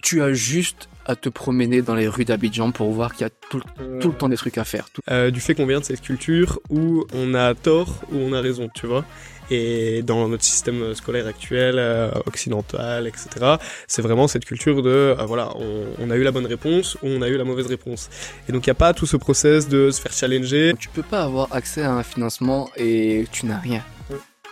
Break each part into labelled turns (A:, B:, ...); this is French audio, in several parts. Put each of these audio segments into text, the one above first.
A: Tu as juste à te promener dans les rues d'Abidjan pour voir qu'il y a tout, tout, le temps des trucs à faire.
B: Euh, du fait qu'on vient de cette culture où on a tort ou on a raison, tu vois. Et dans notre système scolaire actuel, euh, occidental, etc., c'est vraiment cette culture de, euh, voilà, on, on, a eu la bonne réponse ou on a eu la mauvaise réponse. Et donc il n'y a pas tout ce process de se faire challenger.
A: Tu peux pas avoir accès à un financement et tu n'as rien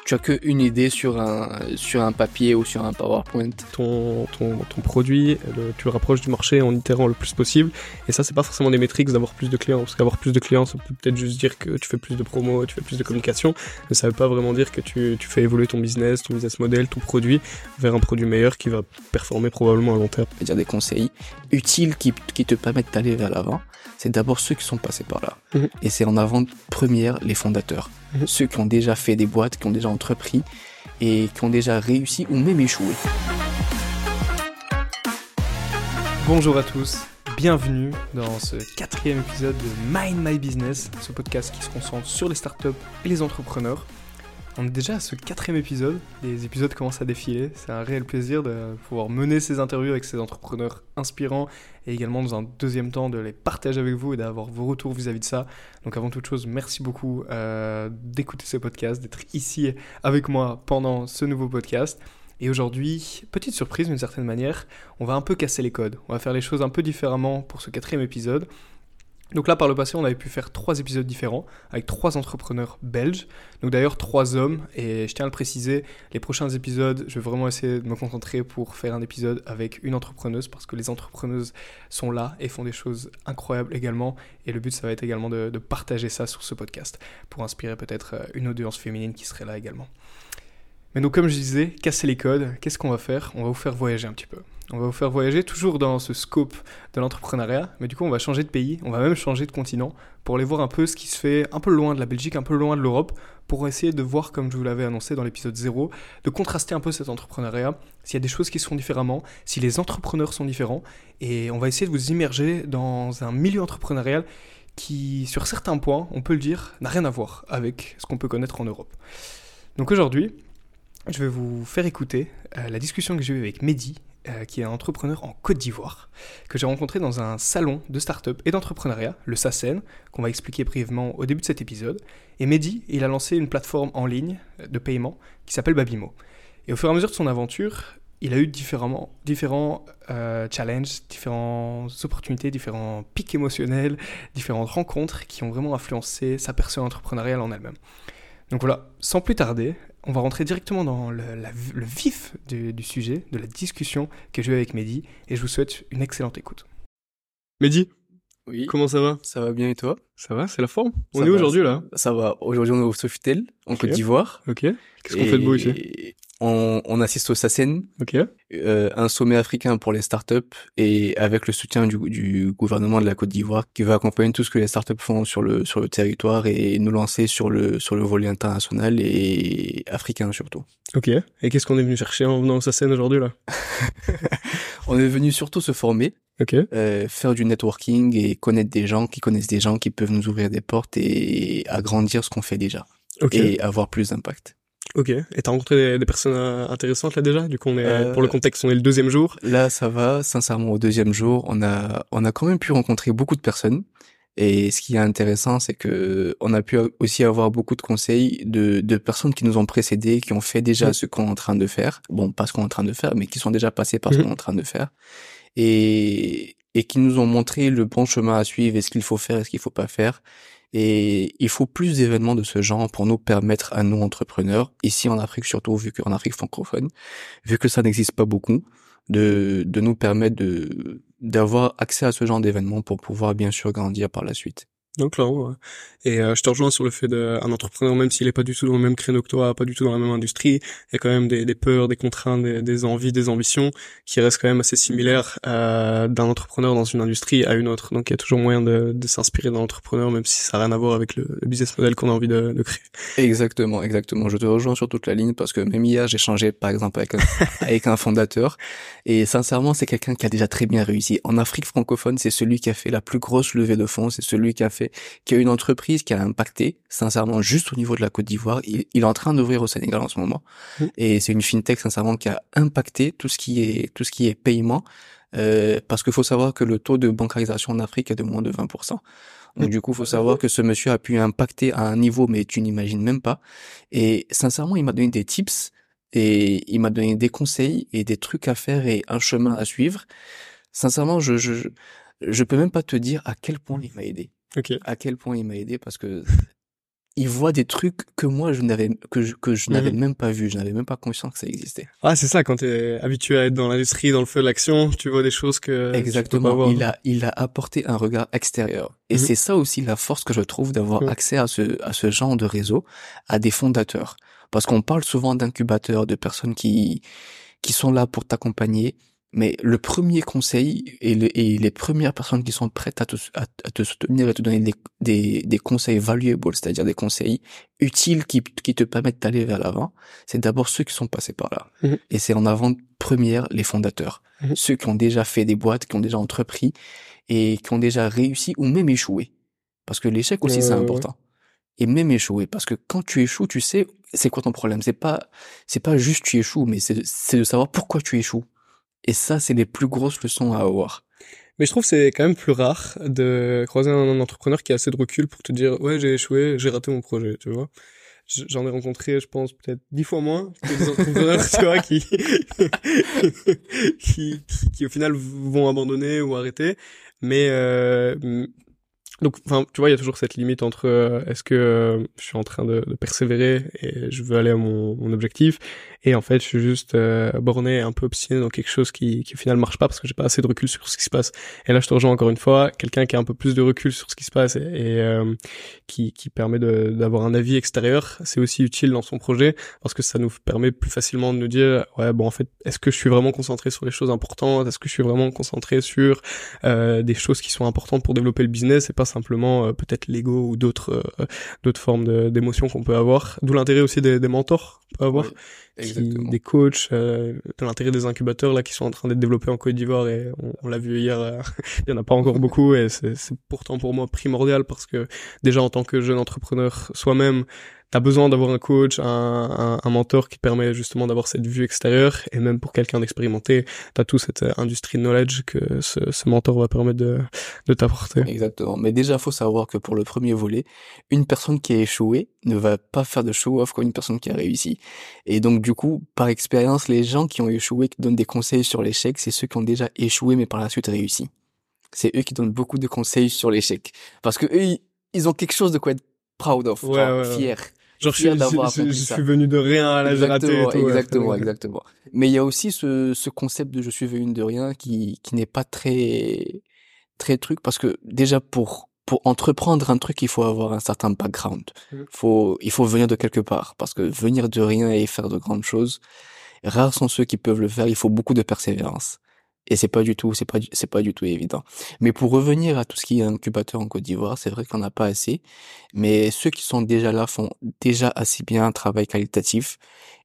A: tu as qu'une idée sur un, sur un papier ou sur un PowerPoint.
B: Ton, ton, ton produit, tu le rapproches du marché en itérant le plus possible. Et ça, c'est pas forcément des métriques d'avoir plus de clients. Parce qu'avoir plus de clients, ça peut peut-être juste dire que tu fais plus de promos, tu fais plus de communication. Mais ça veut pas vraiment dire que tu, tu fais évoluer ton business, ton business model, ton produit vers un produit meilleur qui va performer probablement à long terme.
A: C'est-à-dire des conseils utiles qui, qui te permettent d'aller vers l'avant. C'est d'abord ceux qui sont passés par là. Mhm. Et c'est en avant première les fondateurs. Mhm. Ceux qui ont déjà fait des boîtes, qui ont déjà entrepris et qui ont déjà réussi ou même échoué.
B: Bonjour à tous, bienvenue dans ce quatrième épisode de Mind My Business, ce podcast qui se concentre sur les startups et les entrepreneurs. On est déjà à ce quatrième épisode, les épisodes commencent à défiler, c'est un réel plaisir de pouvoir mener ces interviews avec ces entrepreneurs inspirants et également dans un deuxième temps de les partager avec vous et d'avoir vos retours vis-à-vis de ça. Donc avant toute chose, merci beaucoup euh, d'écouter ce podcast, d'être ici avec moi pendant ce nouveau podcast. Et aujourd'hui, petite surprise d'une certaine manière, on va un peu casser les codes, on va faire les choses un peu différemment pour ce quatrième épisode. Donc là, par le passé, on avait pu faire trois épisodes différents avec trois entrepreneurs belges. Donc d'ailleurs, trois hommes. Et je tiens à le préciser, les prochains épisodes, je vais vraiment essayer de me concentrer pour faire un épisode avec une entrepreneuse parce que les entrepreneuses sont là et font des choses incroyables également. Et le but, ça va être également de, partager ça sur ce podcast pour inspirer peut-être euh, une audience féminine qui serait là également. Mais donc, comme je disais, casser les codes, qu'est-ce qu'on va faire? On va vous faire voyager un petit peu. On va vous faire voyager toujours dans ce scope de l'entrepreneuriat, mais du coup on va changer de pays, on va même changer de continent pour aller voir un peu ce qui se fait un peu loin de la Belgique, un peu loin de l'Europe, pour essayer de voir, comme je vous l'avais annoncé dans l'épisode 0, de contraster un peu cet entrepreneuriat, s'il y a des choses qui se font différemment, si les entrepreneurs sont différents, et on va essayer de vous immerger dans un milieu entrepreneurial qui, sur certains points, on peut le dire, n'a rien à voir avec ce qu'on peut connaître en Europe. Donc aujourd'hui, je vais vous faire écouter euh, la discussion que j'ai eue avec Mehdi, euh, qui est un entrepreneur en Côte d'Ivoire, que j'ai rencontré dans un salon de start-up et d'entrepreneuriat, le SACEN, qu'on va expliquer brièvement au début de cet épisode. Et Mehdi, il a lancé une plateforme en ligne de paiement qui s'appelle Babimo. Et au fur et à mesure de son aventure, il a eu différents, euh, challenges, différentes opportunités, différents pics émotionnels, différentes rencontres qui ont vraiment influencé sa personne entrepreneuriale en elle-même. Donc voilà, sans plus tarder, on va rentrer directement dans le, vif du, sujet, de la discussion que j'ai eue avec Mehdi, et je vous souhaite une excellente écoute. Mehdi
A: Oui.
B: Comment ça va?
A: Ça va bien et toi?
B: Ça va, c'est la forme On est où aujourd'hui là
A: Ça va, aujourd'hui on est au Sofitel, en Côte d'Ivoire.
B: Ok. Qu'est-ce qu'on fait de beau ici?
A: On, assiste au SACEN, euh, un sommet africain pour les startups et avec le soutien du, gouvernement de la Côte d'Ivoire qui va accompagner tout ce que les startups font sur le sur le territoire et nous lancer sur le sur le volet international et africain surtout.
B: Ok. Et qu'est-ce qu'on est venu chercher en venant au SACEN aujourd'hui là?
A: On est venu surtout se former. Euh, faire du networking et connaître des gens qui connaissent des gens qui peuvent nous ouvrir des portes et agrandir ce qu'on fait déjà et avoir plus d'impact.
B: Ok. Et t'as rencontré des, personnes euh, intéressantes là déjà? Du coup, on est euh, pour le contexte, on est le deuxième jour.
A: Là, ça va. Sincèrement, au deuxième jour, on a on a quand même pu rencontrer beaucoup de personnes. Et ce qui est intéressant, c'est que on a pu aussi avoir beaucoup de conseils de, de personnes qui nous ont précédés, qui ont fait déjà ce qu'on est en train de faire. Bon, pas ce qu'on est en train de faire, mais qui sont déjà passés par ce mhm. qu'on est en train de faire. Et, et qui nous ont montré le bon chemin à suivre et ce qu'il faut faire? Et ce qu'il faut pas faire? Et il faut plus d'événements de ce genre pour nous permettre à nous entrepreneurs, ici en Afrique surtout, vu qu'en Afrique francophone, vu que ça n'existe pas beaucoup, de, de nous permettre de d'avoir accès à ce genre d'événements pour pouvoir bien sûr grandir par la suite.
B: Donc là, ouais. Et euh, je te rejoins sur le fait d'un entrepreneur, même s'il est pas du tout dans le même créneau que toi, pas du tout dans la même industrie, il y a quand même des, des peurs, des contraintes, des, des, envies, des ambitions qui restent quand même assez similaires euh, d'un entrepreneur dans une industrie à une autre. Donc il y a toujours moyen de, de s'inspirer d'un entrepreneur, même si ça n'a rien à voir avec le, business model qu'on a envie de, de, créer.
A: Exactement, exactement. Je te rejoins sur toute la ligne parce que même hier, j'ai changé par exemple avec un, avec un fondateur et sincèrement, c'est quelqu'un qui a déjà très bien réussi. En Afrique francophone, c'est celui qui a fait la plus grosse levée de fonds, c'est celui qui a fait qui a une entreprise qui a impacté, sincèrement, juste au niveau de la Côte d'Ivoire. Il, est en train d'ouvrir au Sénégal en ce moment. Mmh. Et c'est une fintech, sincèrement, qui a impacté tout ce qui est, tout ce qui est paiement Euh, parce qu'il faut savoir que le taux de bancarisation en Afrique est de moins de 20%. Donc du coup, il faut savoir que ce monsieur a pu impacter à un niveau, mais tu n'imagines même pas. Et sincèrement, il m'a donné des tips et il m'a donné des conseils et des trucs à faire et un chemin à suivre. Sincèrement, je je je peux même pas te dire à quel point il m'a aidé.
B: Ok.
A: À quel point il m'a aidé parce que il voit des trucs que moi je n'avais que je, que je n'avais
B: Mhm.
A: même pas vu, je n'avais même pas conscience que ça existait.
B: Ah, c'est ça, quand t'es habitué à être dans l'industrie, dans le feu de l'action, tu vois des choses que tu peux pas
A: Exactement.
B: voir.
A: Il a, il a apporté un regard extérieur. Et
B: Mhm.
A: c'est ça aussi la force que je trouve d'avoir accès à ce, à ce genre de réseau, à des fondateurs. Parce qu'on parle souvent d'incubateurs, de personnes qui, qui sont là pour t'accompagner. Mais le premier conseil et, le- et les premières personnes qui sont prêtes à te, à, à te soutenir et te donner des, des, des conseils valuables, c'est-à-dire des conseils utiles qui, qui te permettent d'aller vers l'avant, c'est d'abord ceux qui sont passés par là.
B: Mhm.
A: Et c'est en avant première les fondateurs.
B: Mhm.
A: Ceux qui ont déjà fait des boîtes, qui ont déjà entrepris et qui ont déjà réussi ou même échoué. Parce que l'échec aussi, c'est important. Et même échouer. Parce que quand tu échoues, tu sais, c'est quoi ton problème? C'est pas, c'est pas juste tu échoues, mais c'est de savoir pourquoi tu échoues. Et ça, c'est les plus grosses leçons à avoir.
B: Mais je trouve que c'est quand même plus rare de croiser un entrepreneur qui a assez de recul pour te dire ouais j'ai échoué, j'ai raté mon projet, tu vois. J'en ai rencontré, je pense, peut-être dix fois moins que des entrepreneurs, tu vois, qui, qui, qui, qui, au final vont abandonner ou arrêter. Mais euh, donc, enfin, tu vois, il y a toujours cette limite entre euh, est-ce que euh, je suis en train de, de persévérer et je veux aller à mon, mon objectif, et en fait, je suis juste euh, borné, un peu obstiné dans quelque chose qui, qui au final marche pas parce que j'ai pas assez de recul sur ce qui se passe. Et là, je te rejoins encore une fois, quelqu'un qui a un peu plus de recul sur ce qui se passe et, et, euh, qui, qui permet d'avoir un avis extérieur, c'est aussi utile dans son projet parce que ça nous permet plus facilement de nous dire, ouais, bon, en fait, est-ce que je suis vraiment concentré sur les choses importantes? Est-ce que je suis vraiment concentré sur euh, des choses qui sont importantes pour développer le business? Simplement euh, peut-être l'ego ou d'autres euh, d'autres formes d'émotions qu'on peut avoir. D'où l'intérêt aussi des, des mentors qu'on peut avoir
A: Oui,
B: qui-
A: exactement.
B: des coachs, euh, de l'intérêt des incubateurs là qui sont en train d'être développés en Côte d'Ivoire et on, on l'a vu hier, il y en a pas encore beaucoup et c'est c'est pourtant pour moi primordial parce que déjà en tant que jeune entrepreneur soi-même, t'as besoin d'avoir un coach, un, un, un mentor qui permet justement d'avoir cette vue extérieure et même pour quelqu'un d'expérimenté, t'as tout cette euh, industrie knowledge que ce, ce mentor va permettre de, de t'apporter.
A: Exactement. Mais déjà, faut savoir que pour le premier volet, une personne qui a échoué ne va pas faire de show-off comme une personne qui a réussi. Et donc, du coup, par expérience, les gens qui ont échoué, qui donnent des conseils sur l'échec, c'est ceux qui ont déjà échoué, mais par la suite réussi. C'est eux qui donnent beaucoup de conseils sur l'échec. Parce que eux, ils, ils ont quelque chose de quoi être proud of,
B: Ouais,
A: genre
B: ouais, ouais.
A: fier.
B: Genre je, je, je, je suis venu de rien à la et
A: Exactement,
B: tout,
A: exactement,
B: Ouais.
A: exactement. Mais il y a aussi ce, ce concept de je suis venu de rien qui, qui n'est pas très, très truc parce que déjà pour, pour entreprendre un truc, il faut avoir un certain background. Faut, il faut venir de quelque part parce que venir de rien et faire de grandes choses, rares sont ceux qui peuvent le faire. Il faut beaucoup de persévérance. Et c'est pas du tout, c'est pas, du- c'est pas du tout évident. Mais pour revenir à tout ce qui est incubateur en Côte d'Ivoire, c'est vrai qu'on n'a pas assez. Mais ceux qui sont déjà là font déjà assez bien un travail qualitatif.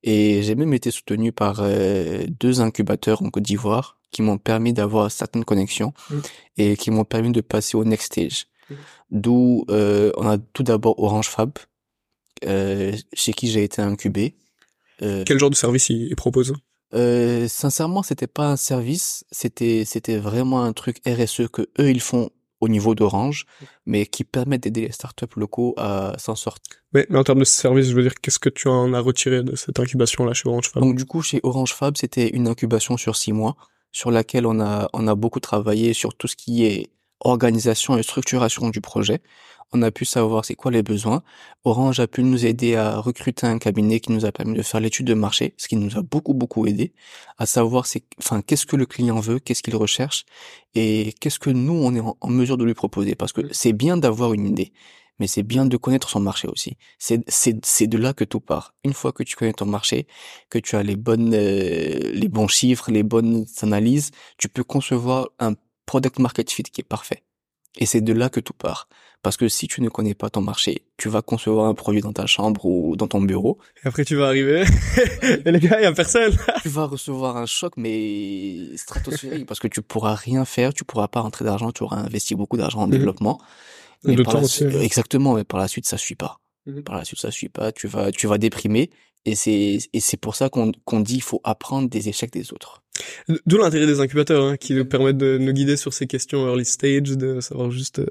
A: Et j'ai même été soutenu par euh, deux incubateurs en Côte d'Ivoire qui m'ont permis d'avoir certaines connexions et qui m'ont permis de passer au next stage. D'où euh, on a tout d'abord Orange Fab, euh, chez qui j'ai été incubé. Euh,
B: Quel genre de service il, il propose?
A: Euh, sincèrement, c'était pas un service, c'était c'était vraiment un truc RSE que eux ils font au niveau d'Orange, mais qui permettent d'aider les startups locaux à s'en sortir.
B: mais, mais en termes de service, je veux dire, qu'est-ce que tu en as retiré de cette incubation-là chez Orange Fab?
A: Donc du coup, chez Orange Fab, c'était une incubation sur six mois, sur laquelle on a on a beaucoup travaillé sur tout ce qui est organisation et structuration du projet. On a pu savoir c'est quoi les besoins. Orange a pu nous aider à recruter un cabinet qui nous a permis de faire l'étude de marché, ce qui nous a beaucoup beaucoup aidé à savoir c'est enfin qu'est-ce que le client veut, qu'est-ce qu'il recherche et qu'est-ce que nous on est en, en mesure de lui proposer parce que c'est bien d'avoir une idée mais c'est bien de connaître son marché aussi. C'est c'est c'est de là que tout part. Une fois que tu connais ton marché, que tu as les bonnes euh, les bons chiffres, les bonnes analyses, tu peux concevoir un product market fit qui est parfait. Et c'est de là que tout part. Parce que si tu ne connais pas ton marché, tu vas concevoir un produit dans ta chambre ou dans ton bureau,
B: Et après, tu vas arriver, et les gars, il y a personne.
A: tu vas recevoir un choc mais stratosphérique parce que tu pourras rien faire, tu pourras pas rentrer d'argent, tu auras investi beaucoup d'argent en
B: Mhm.
A: développement.
B: Et
A: Mais
B: de temps aussi,
A: exactement, mais par la suite ça suit pas.
B: Mhm.
A: Par la suite ça suit pas, tu vas tu vas déprimer et c'est et c'est pour ça qu'on qu'on dit il faut apprendre des échecs des autres.
B: D'où l'intérêt des incubateurs, hein, qui nous permettent de nous guider sur ces questions early stage, de savoir juste euh,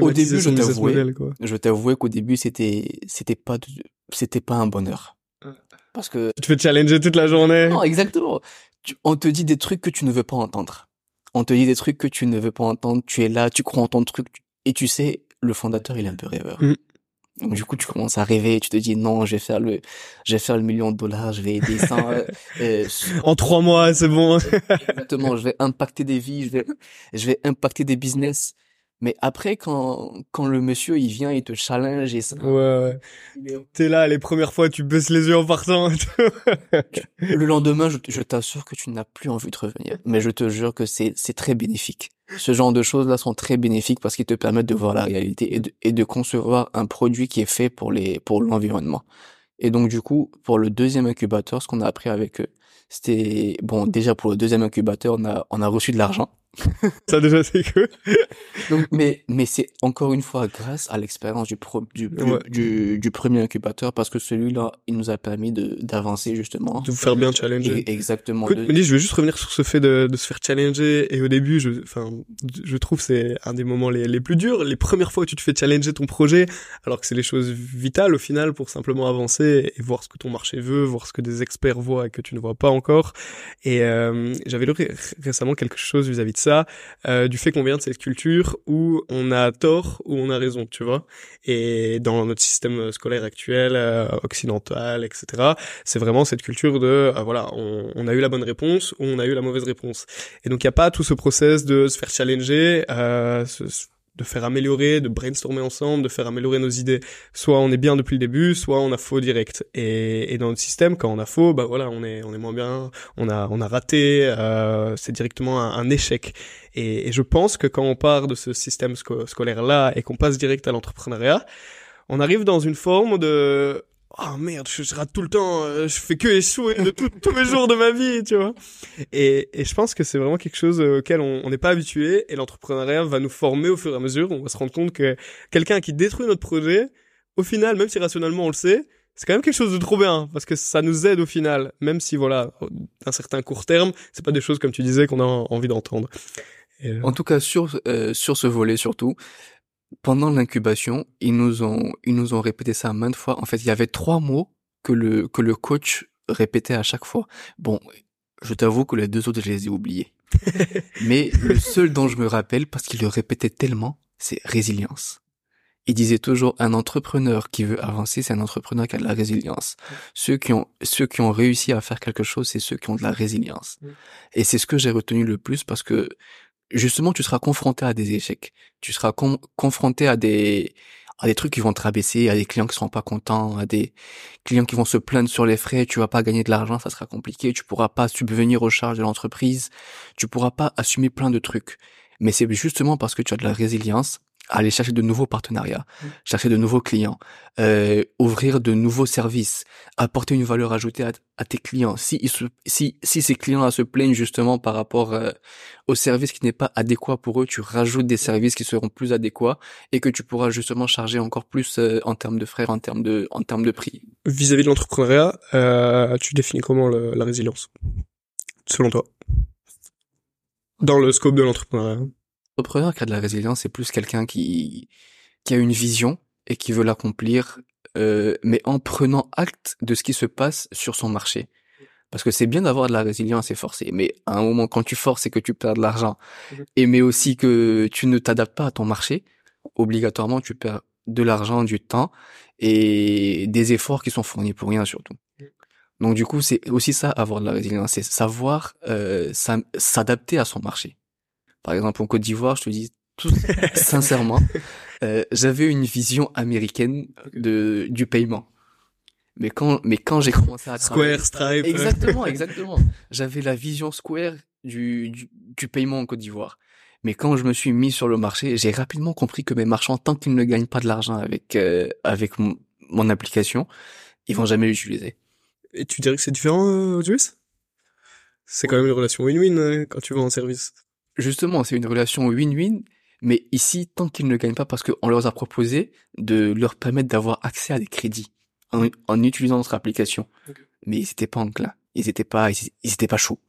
A: Au début, je t'avouais, je t'avouais qu'au début, c'était, c'était pas, c'était pas un bonheur. Parce que...
B: Tu te fais challenger toute la journée.
A: Non, exactement. on te dit des trucs que tu ne veux pas entendre. On te dit des trucs que tu ne veux pas entendre. Tu es là, tu crois en ton truc. Et tu sais, le fondateur, il est un peu rêveur. Mm. Donc du coup, tu commences à rêver, tu te dis non, je vais faire le, je vais faire le million de dollars, je vais aider ça. Euh,
B: euh, en trois mois, c'est bon.
A: Exactement, je vais impacter des vies, je vais, je vais impacter des business. Mais après, quand, quand le monsieur, il vient, il te challenge et ça.
B: Ouais, ouais. T'es là, les premières fois, tu baisses les yeux en partant.
A: le lendemain, je, je t'assure que tu n'as plus envie de revenir. Mais je te jure que c'est, c'est très bénéfique. Ce genre de choses-là sont très bénéfiques parce qu'ils te permettent de voir la réalité et de, et de concevoir un produit qui est fait pour les, pour l'environnement. Et donc, du coup, pour le deuxième incubateur, ce qu'on a appris avec eux, c'était, bon, déjà pour le deuxième incubateur, on a, on a reçu de l'argent.
B: ça déjà c'est que.
A: Donc, mais mais c'est encore une fois grâce à l'expérience du, pro, du, du, du premier incubateur parce que celui-là il nous a permis de d'avancer justement.
B: De vous faire bien challenger.
A: exactement.
B: Écoute, je veux juste revenir sur ce fait de, de se faire challenger et au début je enfin je trouve c'est un des moments les, les plus durs les premières fois où tu te fais challenger ton projet alors que c'est les choses vitales au final pour simplement avancer et voir ce que ton marché veut voir ce que des experts voient et que tu ne vois pas encore et euh, j'avais lu récemment quelque chose vis-à-vis de euh, du fait qu'on vient de cette culture où on a tort ou on a raison, tu vois. Et dans notre système scolaire actuel, euh, occidental, etc., c'est vraiment cette culture de, euh, voilà, on, a eu la bonne réponse ou on a eu la mauvaise réponse. Et donc il n'y a pas tout ce process de se faire challenger, euh, de faire améliorer, de brainstormer ensemble, de faire améliorer nos idées. Soit on est bien depuis le début, soit on a faux direct. Et, dans notre système, quand on a faux, bah voilà, on est on est moins bien, on a on a raté, euh, c'est directement un, échec. Et, et, je pense que quand on part de ce système scolaire là et qu'on passe direct à l'entrepreneuriat, on arrive dans une forme de oh merde, je, rate tout le temps, euh, je fais que échouer de tous les jours de ma vie, tu vois. Et, et je pense que c'est vraiment quelque chose auquel on n'est pas habitué et l'entrepreneuriat va nous former au fur et à mesure. On va se rendre compte que quelqu'un qui détruit notre projet, au final, même si rationnellement on le sait, c'est quand même quelque chose de trop bien parce que ça nous aide au final, même si voilà, d'un certain court terme, c'est pas des choses comme tu disais qu'on a envie d'entendre.
A: Euh, en tout cas, sur euh, sur ce volet surtout, pendant l'incubation, ils nous ont, ils nous ont répété ça maintes fois. En fait, il y avait trois mots que le, que le coach répétait à chaque fois. Bon, je t'avoue que les deux autres, je les ai oubliés. Mais le seul dont je me rappelle, parce qu'il le répétait tellement, c'est résilience. Il disait toujours un entrepreneur qui veut avancer, c'est un entrepreneur qui a de la résilience. Ceux qui ont ceux qui ont réussi à faire quelque chose, c'est ceux qui ont de la résilience. Et c'est ce que j'ai retenu le plus parce que justement, tu seras confronté à des échecs. Tu seras confronté à des à des trucs qui vont te rabaisser, à des clients qui seront pas contents, à des clients qui vont se plaindre sur les frais, tu vas pas gagner de l'argent, ça sera compliqué, tu pourras pas subvenir aux charges de l'entreprise, tu pourras pas assumer plein de trucs. Mais c'est justement parce que tu as de la résilience aller chercher de nouveaux partenariats, mmh. chercher de nouveaux clients, euh, ouvrir de nouveaux services, apporter une valeur ajoutée à, tes clients. Si, si, si ces clients se plaignent justement par rapport euh, au service qui n'est pas adéquat pour eux, tu rajoutes des services qui seront plus adéquats et que tu pourras justement charger encore plus euh, en termes de frais, en termes de, en termes de prix.
B: Vis-à-vis de l'entrepreneuriat, euh, tu définis comment la résilience, selon toi, dans le scope de l'entrepreneuriat
A: L'entrepreneur qui a de la résilience, c'est plus quelqu'un qui, qui a une vision et qui veut l'accomplir, euh, mais en prenant acte de ce qui se passe sur son marché. Parce que c'est bien d'avoir de la résilience et forcer, mais à un moment, quand tu forces et que tu perds de l'argent, et mais aussi que tu ne t'adaptes pas à ton marché, obligatoirement, tu perds de l'argent, du temps et des efforts qui sont fournis pour rien surtout. Donc du coup, c'est aussi ça, avoir de la résilience, c'est savoir euh, s'adapter à son marché. Par exemple, en Côte d'Ivoire, je te dis tout sincèrement, euh, j'avais une vision américaine de du paiement. Mais quand mais quand j'ai commencé à
B: Square, Stripe,
A: exactement, exactement, j'avais la vision Square du, du, du paiement en Côte d'Ivoire. Mais quand je me suis mis sur le marché, j'ai rapidement compris que mes marchands, tant qu'ils ne gagnent pas de l'argent avec euh, avec mon, mon, application, ils vont jamais l'utiliser.
B: Et tu dirais que c'est différent euh, aux US C'est quand même une relation win-win euh, quand tu vas en service
A: justement, c'est une relation win-win, mais ici, tant qu'ils ne gagnent pas, parce qu'on leur a proposé de leur permettre d'avoir accès à des crédits en, utilisant notre application. Mais ils étaient pas enclins. Ils étaient pas, ils, étaient pas chauds.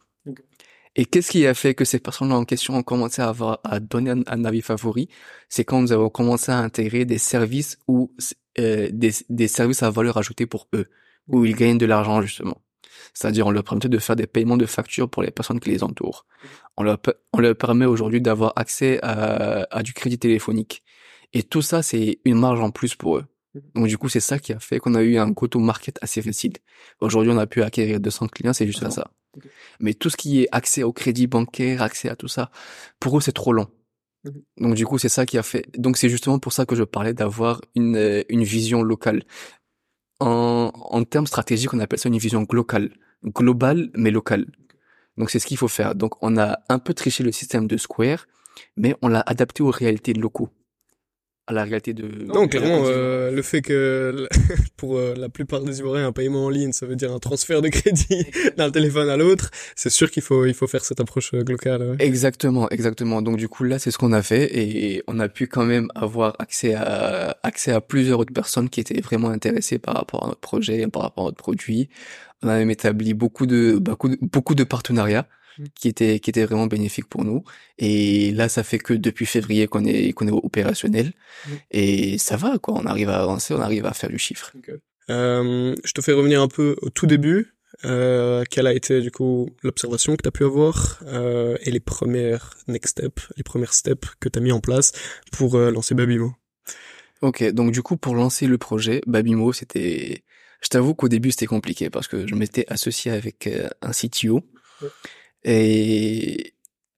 A: Et qu'est-ce qui a fait que ces personnes-là en question ont commencé à avoir, à donner un, avis favori? C'est quand nous avons commencé à intégrer des services ou euh, des, des services à valeur ajoutée pour eux, où ils gagnent de l'argent justement. C'est-à-dire, on leur permettait de faire des paiements de factures pour les personnes qui les entourent. On leur, on leur permet aujourd'hui d'avoir accès à, à du crédit téléphonique. Et tout ça, c'est une marge en plus pour eux. Mmh. Donc du coup, c'est ça qui a fait qu'on a eu un go-to-market assez facile. Aujourd'hui, on a pu acquérir 200 clients, c'est juste à ça. Mais tout ce qui est accès au crédit bancaire, accès à tout ça, pour eux, c'est trop long. Mmh. Donc du coup, c'est ça qui a fait. Donc c'est justement pour ça que je parlais d'avoir une, euh, une vision locale. En, en termes stratégiques, on appelle ça une vision locale, globale mais locale. Donc c'est ce qu'il faut faire. Donc on a un peu triché le système de Square, mais on l'a adapté aux réalités locaux à la réalité de...
B: Non, clairement, euh, le fait que pour euh, la plupart des Ivoiriens, un paiement en ligne, ça veut dire un transfert de crédit d'un téléphone à l'autre, c'est sûr qu'il faut, il faut faire cette approche euh, locale.
A: Exactement, exactement. Donc du coup, là, c'est ce qu'on a fait et on a pu quand même avoir accès à, accès à plusieurs autres personnes qui étaient vraiment intéressées par rapport à notre projet, par rapport à notre produit. On a même établi beaucoup de, beaucoup de, beaucoup de partenariats. Qui était qui était vraiment bénéfique pour nous. Et là ça fait que depuis février qu'on est qu'on est opérationnel. Et ça va quoi. On arrive à avancer on arrive à faire du chiffre.
B: Euh, je te fais revenir un peu au tout début. Euh, quelle a été du coup l'observation que tu as pu avoir euh, et les premières next steps les premières steps que tu as mis en place pour euh, lancer Babimo?
A: Ok. Donc du coup pour lancer le projet Babimo c'était je t'avoue qu'au début c'était compliqué parce que je m'étais associé avec euh, un CTO et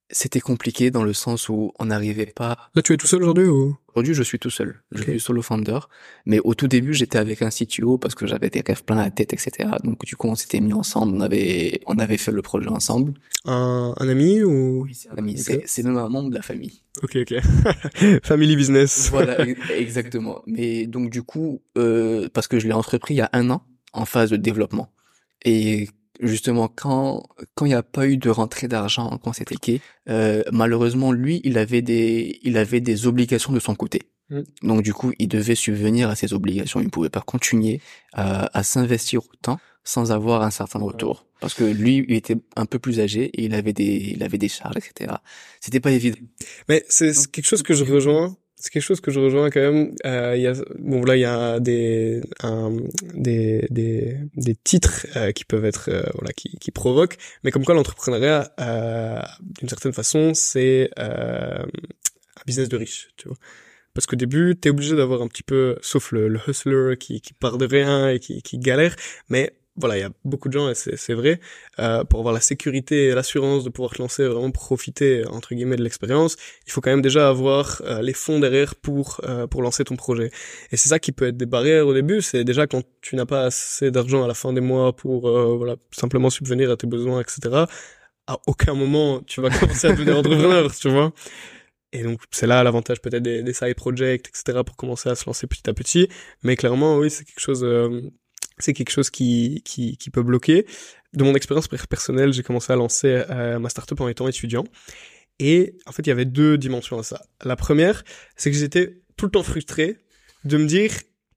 A: c'était compliqué dans le sens où on n'arrivait pas.
B: Là, tu es tout seul aujourd'hui ou?
A: Aujourd'hui, je suis tout seul. Je suis solo founder. Mais au tout début, j'étais avec un CTO parce que j'avais des rêves plein la tête, etc. Donc, du coup, on s'était mis ensemble. On avait, on avait fait le projet ensemble.
B: Un, un ami ou?
A: Oui, c'est un ami. C'est même un membre de la famille.
B: Ok, ok. Family business.
A: voilà, exactement. Mais donc, du coup, euh, parce que je l'ai entrepris il y a un an en phase de développement. Et justement quand quand il n'y a pas eu de rentrée d'argent quand c'était quai, euh, malheureusement lui il avait des il avait des obligations de son côté. Mm. Donc du coup il devait subvenir à ses obligations. Il ne pouvait pas continuer à, à s'investir autant sans avoir un certain retour. Parce que lui, il était un peu plus âgé et il avait des, il avait des charges, etc. C'était pas évident.
B: Mais c'est quelque chose que je rejoins c'est quelque chose que je rejoins quand même. Euh, y a, bon là, il y a des, un, des, des, des titres euh, qui peuvent être, euh, voilà, qui, qui provoquent, mais comme quoi l'entrepreneuriat, euh, d'une certaine façon, c'est un business de riche, tu vois. Parce qu'au début, t'es obligé d'avoir un petit peu, sauf le, le hustler qui, qui part de rien et qui, qui galère, mais voilà, il y a beaucoup de gens, et c'est vrai, euh, pour avoir la sécurité et l'assurance de pouvoir te lancer, vraiment profiter, entre guillemets, de l'expérience, il faut quand même déjà avoir euh, les fonds derrière pour, euh, pour lancer ton projet. Et c'est ça qui peut être des barrières au début, c'est déjà quand tu n'as pas assez d'argent à la fin des mois pour, euh, voilà, simplement subvenir à tes besoins, etc., à aucun moment tu vas commencer à devenir entrepreneur, tu vois. Et donc c'est là l'avantage peut-être des, des side projects, etc., pour commencer à se lancer petit à petit. Mais clairement, oui, c'est quelque chose c'est quelque chose qui, qui, qui, peut bloquer. De mon expérience personnelle, j'ai commencé à lancer euh, ma startup en étant étudiant. Et en fait, il y avait deux dimensions à ça. La première, c'est que j'étais tout le temps frustré de me dire,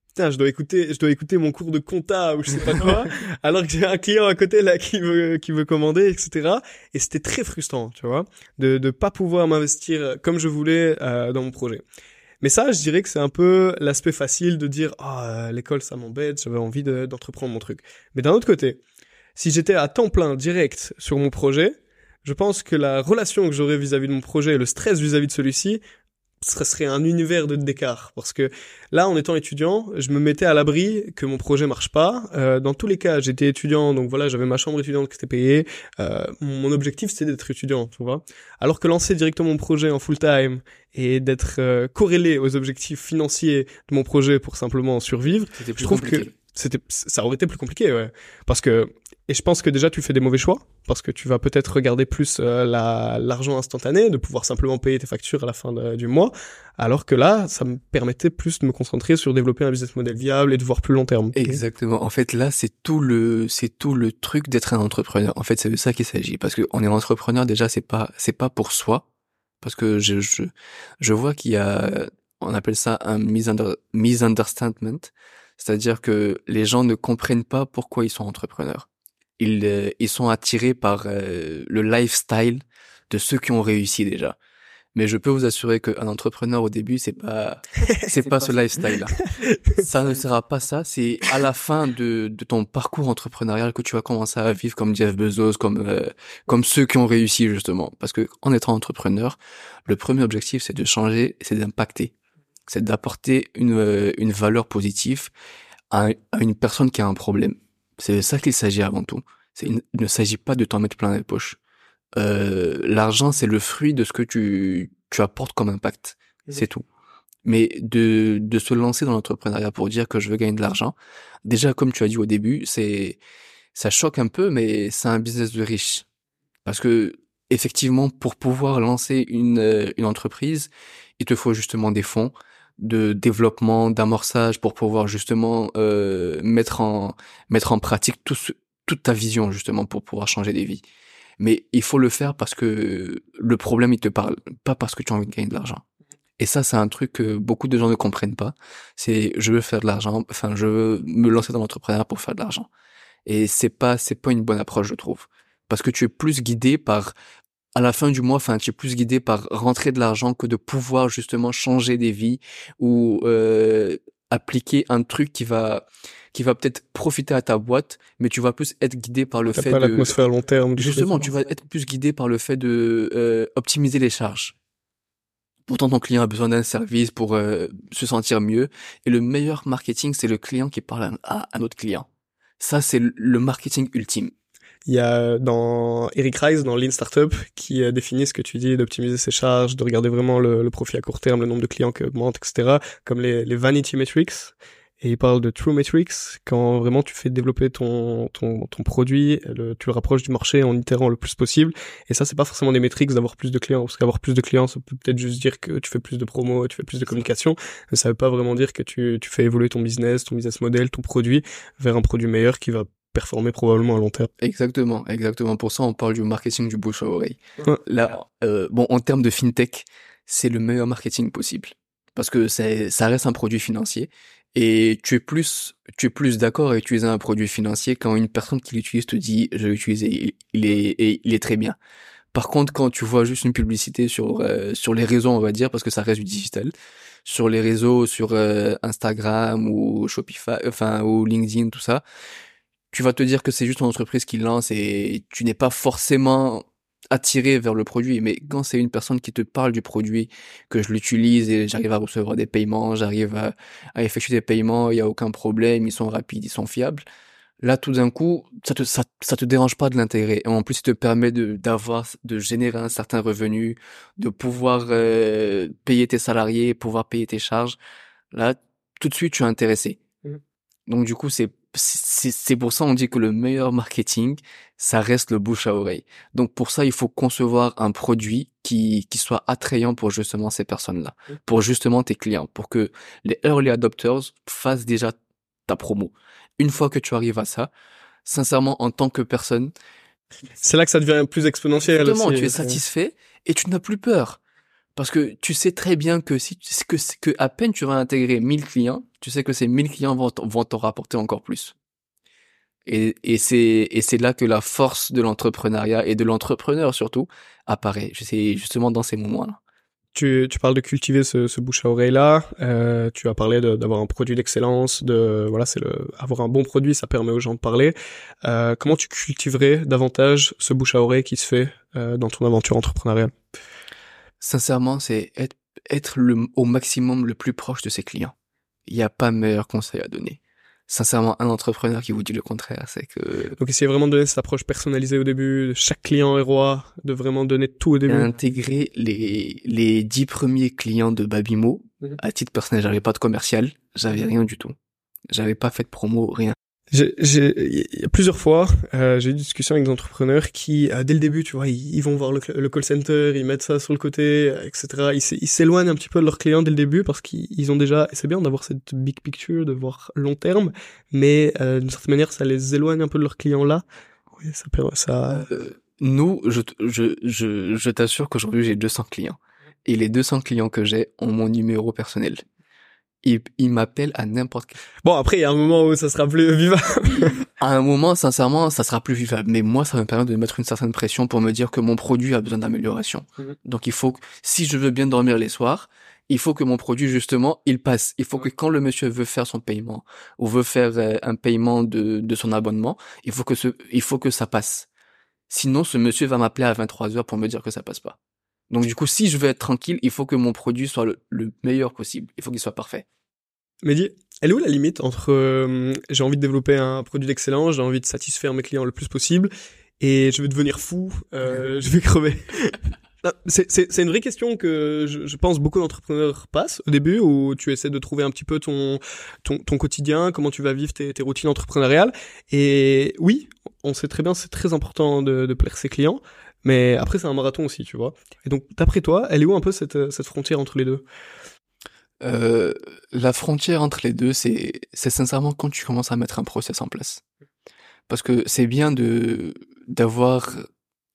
B: putain, je dois écouter, je dois écouter mon cours de compta ou je sais pas quoi, alors que j'ai un client à côté là qui veut, qui veut commander, etc. Et c'était très frustrant, tu vois, de de pas pouvoir m'investir comme je voulais euh, dans mon projet. Mais ça, je dirais que c'est un peu l'aspect facile de dire ah oh, l'école ça m'embête, j'avais envie d'entreprendre mon truc. Mais d'un autre côté, si j'étais à temps plein direct sur mon projet, je pense que la relation que j'aurais vis-à-vis de mon projet et le stress vis-à-vis de celui-ci ce serait un univers de d'écart parce que là en étant étudiant je me mettais à l'abri que mon projet marche pas. Euh, dans tous les cas j'étais étudiant donc voilà j'avais ma chambre étudiante qui était payée. Euh, mon objectif c'était d'être étudiant tu vois. Alors que lancer directement mon projet en full time et d'être euh, corrélé aux objectifs financiers de mon projet pour simplement survivre je trouve que c'était ça aurait été plus compliqué ouais parce que et je pense que déjà tu fais des mauvais choix parce que tu vas peut-être regarder plus euh, l'argent instantané, de pouvoir simplement payer tes factures à la fin du mois, alors que là, ça me permettait plus de me concentrer sur développer un business model viable et de voir plus long terme.
A: Exactement. En fait, là, c'est tout le c'est tout le truc d'être un entrepreneur. En fait, c'est de ça qu'il s'agit parce que on est entrepreneur déjà, c'est pas c'est pas pour soi parce que je je, je vois qu'il y a on appelle ça un misunderstanding, c'est-à-dire que les gens ne comprennent pas pourquoi ils sont entrepreneurs ils, euh, ils sont attirés par euh, le lifestyle de ceux qui ont réussi déjà. Mais je peux vous assurer qu'un entrepreneur au début, c'est pas, c'est pas, ce lifestyle-là. ça ne sera pas ça. C'est à la fin de, de ton parcours entrepreneurial que tu vas commencer à vivre comme Jeff Bezos, comme, euh, comme ceux qui ont réussi justement. Parce que en étant entrepreneur, le premier objectif, c'est de changer, c'est d'impacter, c'est d'apporter une, euh, une valeur positive à, à, une personne qui a un problème. C'est de ça qu'il s'agit avant tout. il ne s'agit pas de t'en mettre plein les poches euh, l'argent c'est le fruit de ce que tu tu apportes comme impact, c'est tout. Mais de de se lancer dans l'entrepreneuriat pour dire que je veux gagner de l'argent, déjà comme tu as dit au début, c'est ça choque un peu, mais c'est un business de riche parce que effectivement pour pouvoir lancer une euh, une entreprise, il te faut justement des fonds de développement, d'amorçage pour pouvoir justement euh, mettre en mettre en pratique tout toute ta vision justement pour pouvoir changer des vies mais il faut le faire parce que le problème il te parle, pas parce que tu as envie de gagner de l'argent. Et ça, c'est un truc que beaucoup de gens ne comprennent pas. C'est je veux faire de l'argent, enfin je veux me lancer dans l'entrepreneuriat pour faire de l'argent. Et c'est pas c'est pas une bonne approche, je trouve, parce que tu es plus guidé par à la fin du mois, enfin, tu es plus guidé par rentrer de l'argent que de pouvoir justement changer des vies ou euh, appliquer un truc qui va qui va peut-être profiter à ta boîte, mais tu vas plus être guidé par le fait
B: pas de l'atmosphère long terme.
A: Justement, tu vas être plus guidé par le fait de euh, optimiser les charges. Pourtant, ton client a besoin d'un service pour euh, se sentir mieux. Et le meilleur marketing, c'est le client qui parle à un autre client. Ça, c'est le marketing ultime.
B: Il y a dans Eric Rice, dans Lean Startup, qui euh, définit ce que tu dis, d'optimiser ses charges, de regarder vraiment le, le, profit à court terme, le nombre de clients qui augmente, etc., comme les, les vanity metrics et il parle de True Metrics quand vraiment tu fais développer ton ton, ton produit, le, tu le rapproches du marché en itérant le plus possible. Et ça, c'est pas forcément des métriques d'avoir plus de clients, parce qu'avoir plus de clients, ça peut peut-être juste dire que tu fais plus de promos, tu fais plus de communication, mais ça veut pas vraiment dire que tu tu fais évoluer ton business, ton business model, ton produit vers un produit meilleur qui va performer probablement à long terme.
A: Exactement, exactement. Pour ça, on parle du marketing du bouche à oreille. Là, euh, bon, en termes de fintech, c'est le meilleur marketing possible parce que ça reste un produit financier et tu es plus, tu es plus d'accord à utiliser un produit financier quand une personne qui l'utilise te dit, je vais l'utiliser, il est, il est très bien. Par contre, quand tu vois juste une publicité sur euh, sur les réseaux, on va dire, parce que ça reste du digital, sur les réseaux, sur euh, Instagram ou Shopify, enfin ou LinkedIn, tout ça, tu vas te dire que c'est juste une entreprise qui lance et tu n'es pas forcément attiré vers le produit. Mais quand c'est une personne qui te parle du produit, que je l'utilise et j'arrive à recevoir des paiements, j'arrive à, effectuer des paiements, il y a aucun problème, ils sont rapides, ils sont fiables. Là, tout d'un coup, ça te, ça, te dérange pas de l'intégrer. Et en plus, ça te permet de, d'avoir, de générer un certain revenu, de pouvoir euh, payer tes salariés, pouvoir payer tes charges. Là, tout de suite, tu es intéressé. Mmh. Donc, du coup, c'est c'est pour ça on dit que le meilleur marketing, ça reste le bouche à oreille. Donc pour ça, il faut concevoir un produit qui, qui soit attrayant pour justement ces personnes-là, pour justement tes clients, pour que les early adopters fassent déjà ta promo. Une fois que tu arrives à ça, sincèrement, en tant que personne,
B: c'est là que ça devient plus exponentiel.
A: Exactement, tu es satisfait et tu n'as plus peur. Parce que tu sais très bien que si que, que à peine tu vas intégrer 1000 clients, tu sais que ces 1000 clients vont vont t'en rapporter encore plus. Et, et c'est là que la force de l'entrepreneuriat et de l'entrepreneur surtout apparaît. C'est justement dans ces moments-là.
B: Tu, tu parles de cultiver ce, ce bouche à oreille là. Euh, tu as parlé d'avoir un produit d'excellence, de voilà, c'est le avoir un bon produit, ça permet aux gens de parler. Euh, comment tu cultiverais davantage ce bouche à oreille qui se fait euh, dans ton aventure entrepreneuriale?
A: Sincèrement, c'est être, être le, au maximum le plus proche de ses clients. Il n'y a pas meilleur conseil à donner. Sincèrement, un entrepreneur qui vous dit le contraire, c'est que...
B: Donc essayer vraiment de donner cette approche personnalisée au début, chaque client est roi, de vraiment donner tout au début.
A: Intégrer les, les dix premiers clients de Babimo, mhm. à titre personnel, j'avais pas de commercial, j'avais rien du tout. J'avais pas fait de promo, rien.
B: J'ai, plusieurs fois, euh, j'ai eu des discussions avec des entrepreneurs qui, euh, dès le début, tu vois, ils, vont voir le, call center, ils mettent ça sur le côté, etc. Ils, s'éloignent un petit peu de leurs clients dès le début parce qu'ils ont déjà, c'est bien d'avoir cette big picture, de voir long terme, mais euh, d'une certaine manière, ça les éloigne un peu de leurs clients là. Oui, ça, ça...
A: Euh, nous, je, je, je t'assure qu'aujourd'hui j'ai 200 clients. Et les 200 clients que j'ai ont mon numéro personnel. Il, il m'appelle à n'importe quel.
B: Bon, après, il y a un moment où ça sera plus vivable.
A: À un moment, sincèrement, ça sera plus vivable. Mais moi, ça me permet de mettre une certaine pression pour me dire que mon produit a besoin d'amélioration.
B: Mhm.
A: Donc, il faut que, si je veux bien dormir les soirs, il faut que mon produit, justement, il passe. Il faut que quand le monsieur veut faire son paiement ou veut faire euh, un paiement de, de son abonnement, il faut que ce, il faut que ça passe. Sinon, ce monsieur va m'appeler à 23 heures pour me dire que ça passe pas. Donc, du coup, si je veux être tranquille, il faut que mon produit soit le, le meilleur possible. Il faut qu'il soit parfait.
B: Mehdi, elle est où la limite entre euh, j'ai envie de développer un produit d'excellence, j'ai envie de satisfaire mes clients le plus possible, et je vais devenir fou, euh, je vais crever? C'est une vraie question que je, je pense beaucoup d'entrepreneurs passent au début, où tu essaies de trouver un petit peu ton, ton, ton quotidien, comment tu vas vivre tes, tes routines entrepreneuriales. Et oui, on sait très bien, c'est très important de, de plaire ses clients, mais après c'est un marathon aussi, tu vois. Et donc, d'après toi, elle est où un peu cette, cette frontière entre les deux?
A: Euh, la frontière entre les deux, c'est, sincèrement quand tu commences à mettre un process en place. Parce que c'est bien de, d'avoir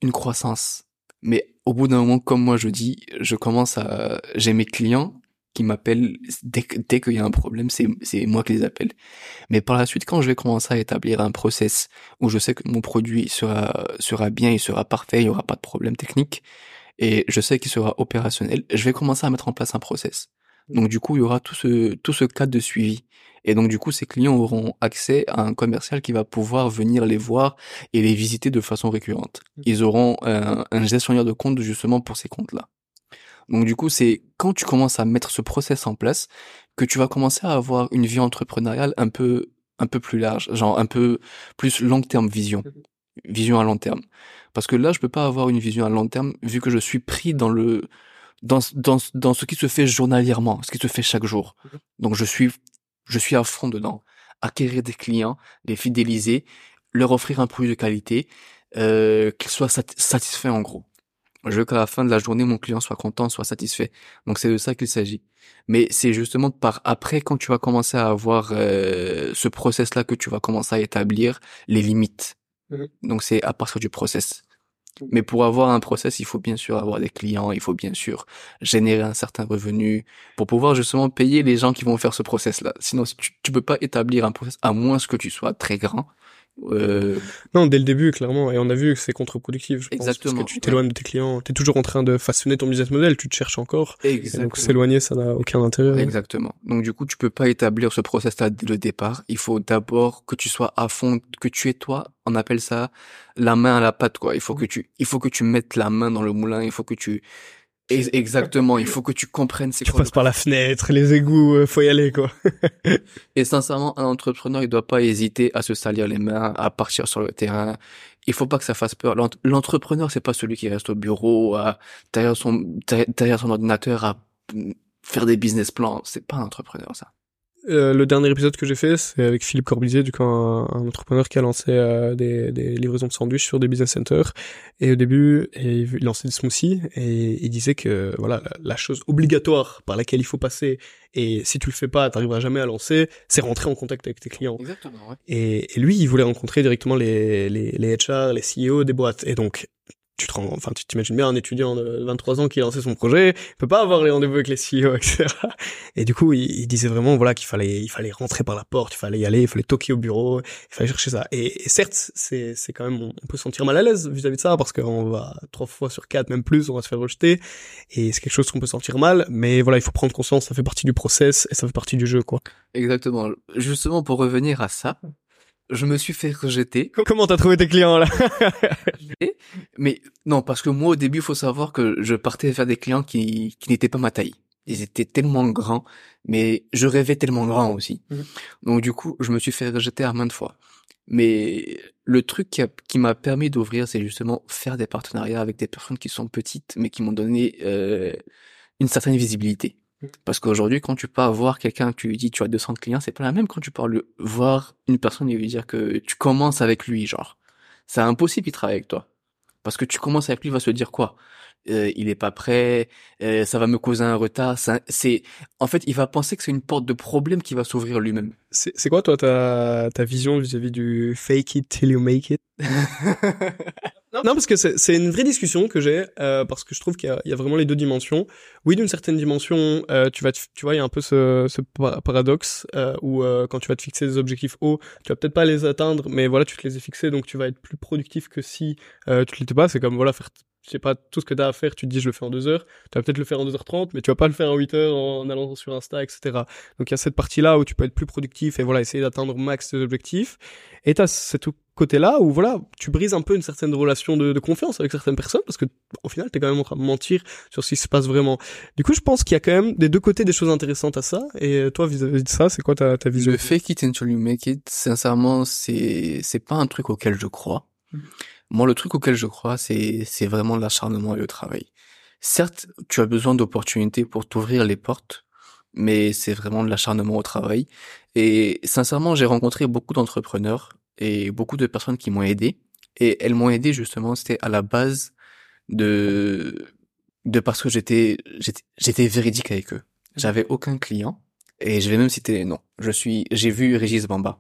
A: une croissance. Mais au bout d'un moment, comme moi je dis, je commence à, j'ai mes clients qui m'appellent dès que, dès qu'il y a un problème, c'est, c'est moi qui les appelle. Mais par la suite, quand je vais commencer à établir un process où je sais que mon produit sera, sera bien, il sera parfait, il y aura pas de problème technique, et je sais qu'il sera opérationnel, je vais commencer à mettre en place un process. Donc du coup, il y aura tout ce tout ce cadre de suivi. Et donc du coup, ces clients auront accès à un commercial qui va pouvoir venir les voir et les visiter de façon récurrente. Ils auront un, un gestionnaire de compte justement pour ces comptes-là. Donc du coup, c'est quand tu commences à mettre ce process en place que tu vas commencer à avoir une vie entrepreneuriale un peu un peu plus large, genre un peu plus long terme vision, vision à long terme. Parce que là, je peux pas avoir une vision à long terme vu que je suis pris dans le dans, dans, dans ce qui se fait journalièrement, ce qui se fait chaque jour. Donc je suis, je suis à fond dedans. Acquérir des clients, les fidéliser, leur offrir un produit de qualité, euh, qu'ils soient sat- satisfaits en gros. Je veux qu'à la fin de la journée, mon client soit content, soit satisfait. Donc c'est de ça qu'il s'agit. Mais c'est justement par après, quand tu vas commencer à avoir euh, ce process-là, que tu vas commencer à établir les limites.
B: Mhm.
A: Donc c'est à partir du process. Mais pour avoir un process, il faut bien sûr avoir des clients, il faut bien sûr générer un certain revenu pour pouvoir justement payer les gens qui vont faire ce process-là. Sinon, si tu, tu peux pas établir un process à moins que tu sois très grand. Euh,
B: Non, dès le début, clairement. Et on a vu que c'est contre-productif, je pense.
A: Exactement,
B: Parce que tu t'éloignes de tes clients. T'es toujours en train de façonner ton business model. Tu te cherches encore. Et donc,
A: exactement.
B: s'éloigner, ça n'a aucun intérêt.
A: Exactement. Donc du coup, tu peux pas établir ce process-là dès le départ. Il faut d'abord que tu sois à fond, que tu es toi. On appelle ça la main à la pâte, quoi. Il faut que tu, il faut que tu mettes la main dans le moulin. Il faut que tu, exactement. Il faut que tu comprennes c'est
B: Tu
A: quoi.
B: passes par la fenêtre, les égouts, euh, faut y aller, quoi.
A: Et sincèrement, un entrepreneur, il doit pas hésiter à se salir les mains, à partir sur le terrain. Il faut pas que ça fasse peur. L'ent- L'entrepreneur, c'est pas celui qui reste au bureau, à, derrière son, derrière derrière son ordinateur, à mm, faire des business plans. C'est pas un entrepreneur, ça.
B: Euh, le dernier épisode que j'ai fait, c'est avec Philippe Corbusier, du coup, un, un entrepreneur qui a lancé euh, des, des livraisons de sandwichs sur des business centers. Et au début, et il lançait des smoothies et il disait que voilà, la, la chose obligatoire par laquelle il faut passer, et si tu le fais pas, t'arriveras jamais à lancer, c'est rentrer en contact avec tes clients.
A: Exactement, ouais.
B: Et, et lui, il voulait rencontrer directement les, les, les HR, les CEO des boîtes. Et donc, tu te rends, enfin, tu t'imagines bien un étudiant de 23 ans qui a lancé son projet, il peut pas avoir les rendez-vous avec les CEO, etc. Et du coup, il, disait vraiment, voilà, qu'il fallait, il fallait rentrer par la porte, il fallait y aller, il fallait toquer au bureau, il fallait chercher ça. Et, certes, c'est, c'est quand même, on, on peut se sentir mal à l'aise vis-à-vis de ça, parce qu'on va trois fois sur quatre, même plus, on va se faire rejeter. Et c'est quelque chose qu'on peut sentir mal, mais voilà, il faut prendre conscience, ça fait partie du process et ça fait partie du jeu, quoi.
A: Exactement. Justement, pour revenir à ça, je me suis fait rejeter.
B: Comment t'as trouvé tes clients, là?
A: Mais non, parce que moi, au début, il faut savoir que je partais vers des clients qui, qui n'étaient pas ma taille. Ils étaient tellement grands, mais je rêvais tellement grand aussi.
B: Mhm.
A: Donc du coup, je me suis fait rejeter à maintes fois. Mais le truc qui, a- qui m'a permis d'ouvrir, c'est justement faire des partenariats avec des personnes qui sont petites, mais qui m'ont donné euh, une certaine visibilité. Parce qu'aujourd'hui, quand tu pars voir quelqu'un, tu lui dis tu as 200 clients, c'est pas la même quand tu pars le, voir une personne et lui dire que tu commences avec lui, genre. C'est impossible qu'il travaille avec toi. Parce que tu commences avec lui, il va se dire quoi? Euh, il est pas prêt, euh, ça va me causer un retard. C'est, en fait, il va penser que c'est une porte de problème qui va s'ouvrir lui-même.
B: C'est quoi, toi, ta, ta vision vis-à-vis du fake it till you make it? Non, non, parce que c'est une vraie discussion que j'ai, euh, parce que je trouve qu'il y, y a vraiment les deux dimensions. Oui, d'une certaine dimension, euh, tu vas, te- tu vois, il y a un peu ce, ce pa- paradoxe euh, où euh, quand tu vas te fixer des objectifs hauts, tu vas peut-être pas les atteindre, mais voilà, tu te les as fixés, donc tu vas être plus productif que si euh, tu te l'étais pas. C'est comme voilà, faire, je sais pas, tout ce que tu as à faire, tu te dis je le fais en deux heures, tu vas peut-être le faire en 2h30, mais tu vas pas le faire en 8 heures en allant sur Insta, etc. Donc il y a cette partie-là où tu peux être plus productif et voilà, essayer d'atteindre au max tes objectifs. Et t'as cet côté-là où voilà, tu brises un peu une certaine relation de, de confiance avec certaines personnes parce que au final, t'es quand même en train de mentir sur ce qui se passe vraiment. Du coup, je pense qu'il y a quand même des deux côtés des choses intéressantes à ça. Et euh, toi, vis-à-vis de ça, c'est quoi ta, ta vision?
A: Le fake it until you make it, sincèrement, c'est c'est pas un truc auquel je crois.
B: Mhm.
A: Moi, le truc auquel je crois, c'est vraiment l'acharnement et le travail. Certes, tu as besoin d'opportunités pour t'ouvrir les portes, mais c'est vraiment de l'acharnement au travail. Et sincèrement, j'ai rencontré beaucoup d'entrepreneurs et beaucoup de personnes qui m'ont aidé. Et elles m'ont aidé justement, c'était à la base de de parce que j'étais j'étais j'étais véridique avec eux. J'avais aucun client et je vais même citer les noms. Je suis j'ai vu Régis Bamba.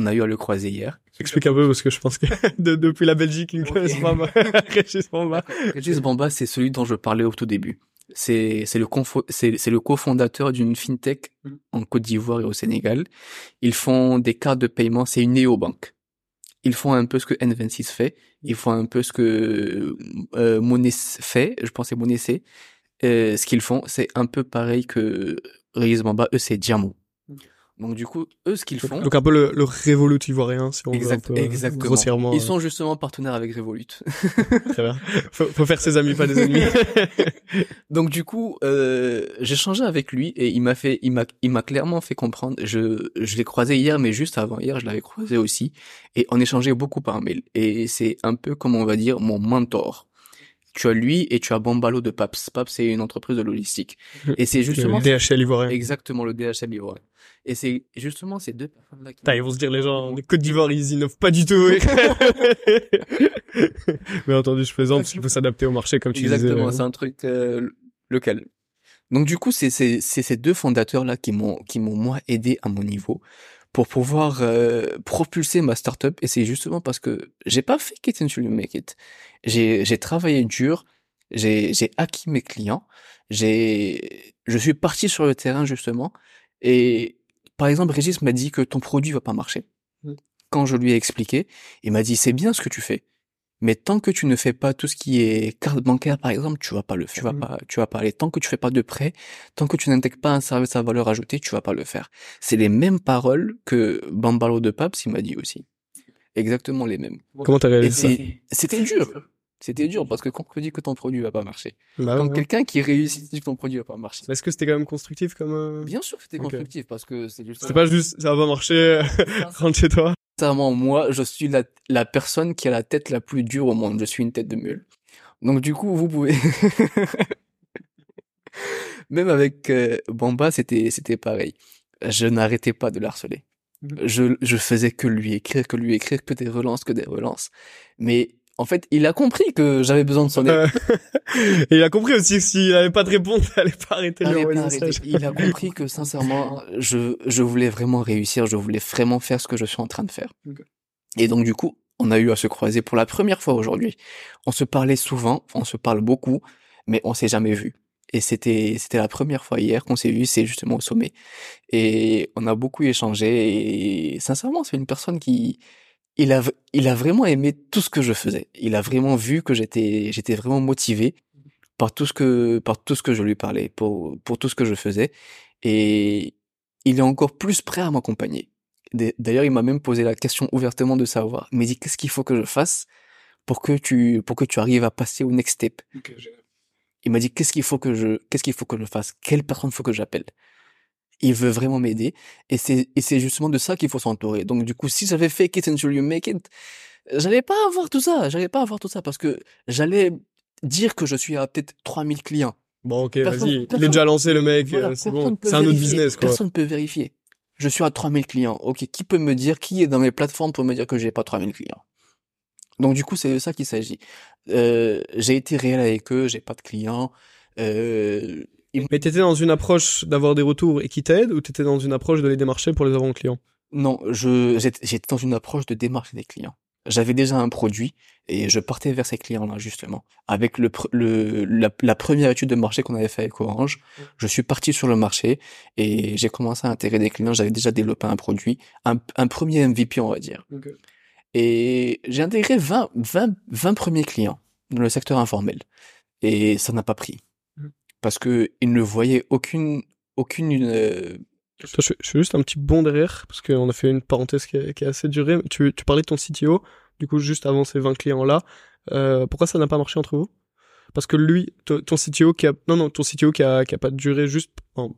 A: On a eu à le croiser hier.
B: Explique un peu parce que je pense que de- depuis la Belgique, ils ne
A: Ok.
B: connaissent pas moi. Régis Bamba.
A: Régis Bamba, c'est celui dont je parlais au tout début. C'est c'est le c'est cofondateur d'une fintech
B: Mm.
A: en Côte d'Ivoire et au Sénégal. Ils font des cartes de paiement, c'est une néobanque. Ils font un peu ce que N26 fait, ils font un peu ce que euh, Mones fait, je pense que c'est Monessé. Euh, ce qu'ils font, c'est un peu pareil que Régis Bamba, eux c'est Diamo. Donc du coup, eux ce qu'ils font,
B: Donc un peu le, le Revolut ivoirien, si on
A: Exact-
B: veut un peu, euh,
A: exactement.
B: grossièrement.
A: ils
B: euh,
A: sont justement partenaires avec Revolut.
B: Très bien. Faut, faut faire ses amis, pas des ennemis.
A: Donc du coup, euh, j'ai changé avec lui et il m'a fait, il m'a, il m'a clairement fait comprendre. Je, je l'ai croisé hier, mais juste avant hier, je l'avais croisé aussi et on échangeait beaucoup par mail. Et c'est un peu comme on va dire mon mentor. Tu as lui et tu as Bambalo de Paps. Paps c'est une entreprise de logistique et c'est justement
B: le DHL ivoirien.
A: exactement le DHL ivoirien. Et c'est justement ces deux personnes là qui
B: ils vont se dire les gens, les Côte d'Ivoire, ils innovent pas du tout. Mais entendu, je plaisante, parce qu'il faut s'adapter au marché, comme tu
A: Exactement,
B: disais.
A: c'est un truc euh, local. Donc du coup, c'est c'est c'est ces deux fondateurs là qui m'ont qui m'ont moi aidé à mon niveau pour pouvoir euh, propulser ma startup et c'est justement parce que j'ai pas fait it until you make it. J'ai j'ai travaillé dur, j'ai j'ai acquis mes clients, j'ai je suis parti sur le terrain justement et par exemple Régis m'a dit que ton produit va pas marcher.
B: Mm.
A: Quand je lui ai expliqué, il m'a dit c'est bien ce que tu fais. Mais tant que tu ne fais pas tout ce qui est carte bancaire, par exemple, tu vas pas le faire. Tu vas
B: Mhm.
A: pas, tu vas pas aller. Tant que tu fais pas de prêt, tant que tu n'intègres pas un service à valeur ajoutée, tu vas pas le faire. C'est les mêmes paroles que Bambalo de Paps, il m'a dit aussi. Exactement les mêmes.
B: Comment t'as réalisé ça
A: c'était dur. C'était dur parce que quand on te dit que ton produit va pas marcher,
B: Bah
A: quand
B: ouais,
A: quelqu'un qui réussit dit que ton produit va pas marcher,
B: Est-ce que c'était quand même constructif comme... euh,
A: bien sûr que c'était constructif parce que c'est juste.
B: C'était pas juste, ça va marcher, rentre chez toi.
A: Sincèrement, moi, je suis la, la personne qui a la tête la plus dure au monde. Je suis une tête de mule. Donc du coup, vous pouvez. Même avec euh, Bamba, c'était c'était pareil. Je n'arrêtais pas de l'harceler.
B: Mhm.
A: Je je faisais que lui écrire, que lui écrire, que des relances, que des relances. Mais en fait, il a compris que j'avais besoin de son aide.
B: Euh, Et il a compris aussi que s'il avait pas de réponse, il allait pas arrêter
A: arrête.
B: messages.
A: Il a compris que sincèrement, je, je voulais vraiment réussir, je voulais vraiment faire ce que je suis en train de faire. Et donc du coup, on a eu à se croiser pour la première fois aujourd'hui. On se parlait souvent, on se parle beaucoup, mais on s'est jamais vu. Et c'était c'était la première fois hier qu'on s'est vu, c'est justement au sommet. Et on a beaucoup échangé et sincèrement, c'est une personne qui il a il a vraiment aimé tout ce que je faisais. Il a vraiment vu que j'étais j'étais vraiment motivé par tout ce que par tout ce que je lui parlais, pour pour tout ce que je faisais et il est encore plus prêt à m'accompagner. D'ailleurs, il m'a même posé la question ouvertement de savoir. Il m'a dit qu'est-ce qu'il faut que je fasse pour que tu pour que tu arrives à passer au next step? Il m'a dit qu'est-ce qu'il faut que je qu'est-ce qu'il faut que je fasse, quelle personne faut que j'appelle? Il veut vraiment m'aider et c'est et c'est justement de ça qu'il faut s'entourer. Donc du coup, si j'avais fait it until you make it, j'allais pas avoir tout ça, j'allais pas avoir tout ça parce que j'allais dire que je suis à peut-être 3000 clients.
B: Bon, ok, vas-y. Il est déjà lancé, le mec.
A: Voilà,
B: euh, c'est bon. C'est un autre business, quoi.
A: Personne peut vérifier. Je suis à 3000 clients. Ok, qui peut me dire, qui est dans mes plateformes pour me dire que j'ai pas 3000 clients? Donc du coup, c'est de ça qu'il s'agit. Euh, j'ai été réel avec eux, j'ai pas de clients. Euh,
B: Mais t'étais dans une approche d'avoir des retours et qui t'aident ou t'étais dans une approche de les démarcher pour les avoir en client?
A: Non, je j'étais dans une approche de démarche des clients. J'avais déjà un produit et je partais vers ces clients-là justement. Avec le, le la, la première étude de marché qu'on avait fait avec Orange, je suis parti sur le marché et j'ai commencé à intégrer des clients. J'avais déjà développé un produit, un, un premier MVP on va dire. Et j'ai intégré 20, 20, 20 premiers clients dans le secteur informel. Et ça n'a pas pris. Parce que ils ne voyaient aucune, aucune, euh,
B: Attends, Je, fais- je fais juste un petit bond derrière, parce qu'on a fait une parenthèse qui, est assez durée. Tu, tu parlais de ton CTO, du coup, juste avant ces 20 clients-là. Euh, pourquoi ça n'a pas marché entre vous? Parce que lui, to- ton CTO qui a... Non, non, ton CTO qui a, qui a pas duré juste...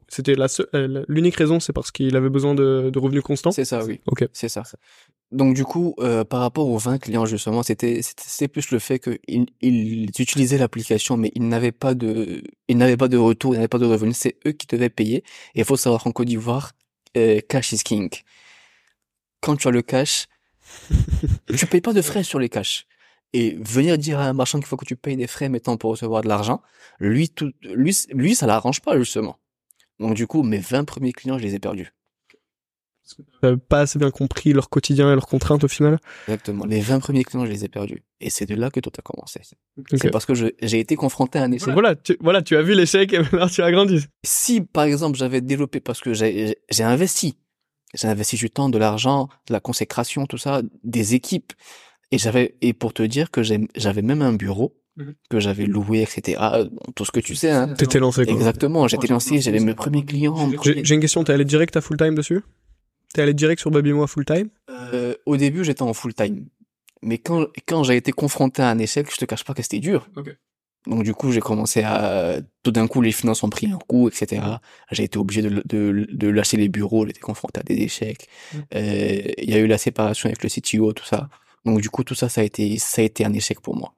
B: C'était la seule- euh, la- l'unique raison, c'est parce qu'il avait besoin de, de revenus constants?
A: c'est ça, oui.
B: Ok.
A: C'est ça. Donc du coup, euh, par rapport aux 20 clients justement, c'était c'était c'était plus le fait qu'ils ils utilisaient l'application, mais ils n'avaient pas de ils n'avaient pas de retour, ils n'avaient pas de revenus. C'est eux qui devaient payer. Et il faut savoir qu'en Côte d'Ivoire, euh, cash is king. Quand tu as le cash, tu payes pas de frais sur les cash. Et venir dire à un marchand qu'il faut que tu payes des frais maintenant pour recevoir de l'argent, lui, tout, lui, lui, ça l'arrange pas justement. Donc du coup, mes 20 premiers clients, je les ai perdus.
B: Pas assez bien compris leur quotidien et leurs contraintes au final.
A: Exactement. Les 20 premiers clients, je les ai perdus. Et c'est de là que tout a commencé. C'est parce que j'ai été confronté à un échec.
B: Voilà, tu, voilà, tu as vu l'échec et maintenant tu as grandi.
A: Si, par exemple, j'avais développé parce que j'ai investi, j'ai investi du temps, de l'argent, de la consécration, tout ça, des équipes. Et j'avais, et pour te dire que j'avais même un bureau
B: Mhm.
A: que j'avais loué, etc. Bon, tout ce que tu sais, hein.
B: T'étais lancé quoi.
A: Exactement. J'étais lancé, j'avais mes premiers clients.
B: J'ai j'ai une question, t'es allé direct à full time dessus? T'es allé direct sur Baby Moi full time?
A: Euh, au début, j'étais en full time. Mais quand, quand j'ai été confronté à un échec, je te cache pas que c'était dur.
B: Ok.
A: Donc du coup, j'ai commencé à... Tout d'un coup, les finances ont pris un coup, etc. J'ai été obligé de, de, de lâcher les bureaux, j'ai été confronté à des échecs. Euh, Il y a eu la séparation avec le CTO, tout ça. Donc du coup, tout ça, ça a été, ça a été un échec pour moi.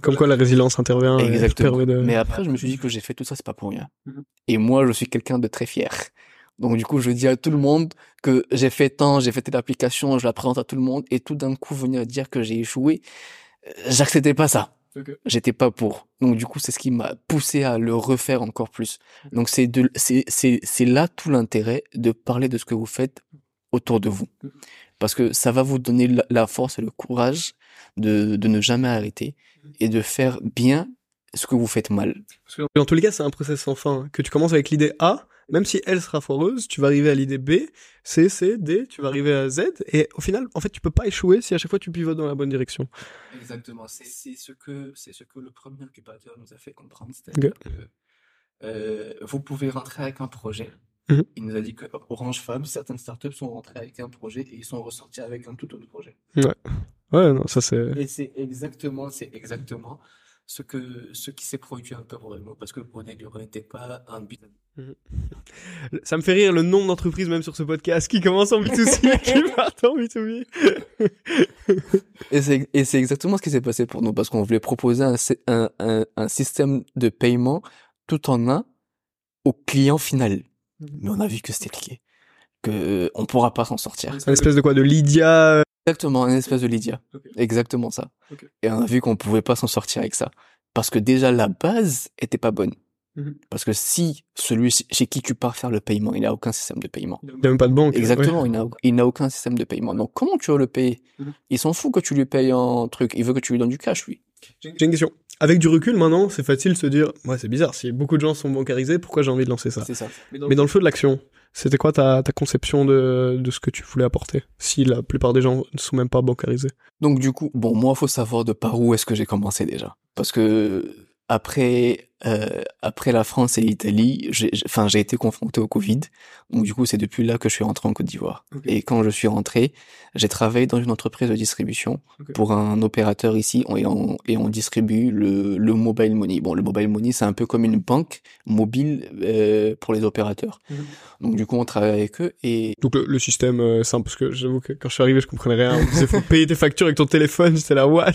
B: Comme quoi la résilience intervient
A: Exactement.
B: de...
A: Mais après, je me suis dit que j'ai fait tout ça, c'est pas pour rien.
B: Mhm.
A: Et moi, je suis quelqu'un de très fier. Donc du coup, je dis à tout le monde que j'ai fait tant, j'ai fait telle application, je la présente à tout le monde, et tout d'un coup venir dire que j'ai échoué, euh, j'acceptais pas ça. J'étais pas pour. Donc du coup, c'est ce qui m'a poussé à le refaire encore plus. Donc c'est de, c'est, c'est, c'est là tout l'intérêt de parler de ce que vous faites autour de vous.
B: Mhm.
A: Parce que ça va vous donner la, la force et le courage de, de ne jamais arrêter et de faire bien ce que vous faites mal.
B: Parce que dans tous les cas, c'est un process sans fin. Que tu commences avec l'idée A, même si elle sera foireuse, tu vas arriver à l'idée B, C, C, D, tu vas arriver à Z, et au final, en fait, tu peux pas échouer si à chaque fois tu pivotes dans la bonne direction.
A: Exactement, c'est ce que c'est ce que le premier incubateur nous a fait comprendre, c'est-à-dire que euh, vous pouvez rentrer avec un projet.
B: Mhm.
A: Il nous a dit que Orange Fab, certaines startups sont rentrées avec un projet et ils sont ressortis avec un tout autre projet.
B: Ouais, non, ça c'est...
A: Et c'est exactement, c'est exactement ce que ce qui s'est produit un peu nous, parce que pour Negro n'était pas un business.
B: Ça me fait rire le nombre d'entreprises, même sur ce podcast, qui commencent en B2C, qui partent en B2B.
A: Et c'est et c'est exactement ce qui s'est passé pour nous, parce qu'on voulait proposer un, un, un, un système de paiement tout en un au client final. Mais on a vu que c'était compliqué, que euh, on pourra pas s'en sortir.
B: Un espèce de quoi De Lydia euh,
A: Exactement, une espèce de Lydia. Exactement ça. Et on a vu qu'on pouvait pas s'en sortir avec ça. Parce que déjà, la base était pas bonne.
B: Mhm.
A: Parce que si celui chez qui tu pars faire le paiement, il n'a aucun système de paiement.
B: Il n'y a même pas de banque.
A: Exactement,
B: Ouais.
A: il n'a il n'a aucun système de paiement. Donc comment tu vas le payer?
B: Mhm.
A: Il s'en fout que tu lui payes en truc. Il veut que tu lui donnes du cash, lui.
B: J'ai une question. Avec du recul, maintenant, c'est facile de se dire, ouais, c'est bizarre, si beaucoup de gens sont bancarisés, pourquoi j'ai envie de lancer ça
A: C'est ça.
B: Mais dans le feu de l'action, c'était quoi ta, ta conception de, de ce que tu voulais apporter Si la plupart des gens ne sont même pas bancarisés?
A: Donc du coup, bon, moi, faut savoir de par où est-ce que j'ai commencé déjà. Parce que après, euh, après la France et l'Italie, j'ai, j'ai- enfin, j'ai été confronté au Covid. Donc du coup, c'est depuis là que je suis rentré en Côte d'Ivoire. Et quand je suis rentré, j'ai travaillé dans une entreprise de distribution pour un opérateur ici et on, et on distribue le, le mobile money. Bon, le mobile money, c'est un peu comme une banque mobile euh, pour les opérateurs.
B: Mhm.
A: Donc du coup, on travaille avec eux et
B: Donc le, le système euh, simple, parce que j'avoue que quand je suis arrivé, je comprenais rien. Disait, faut payer tes factures avec ton téléphone, j'étais là, what?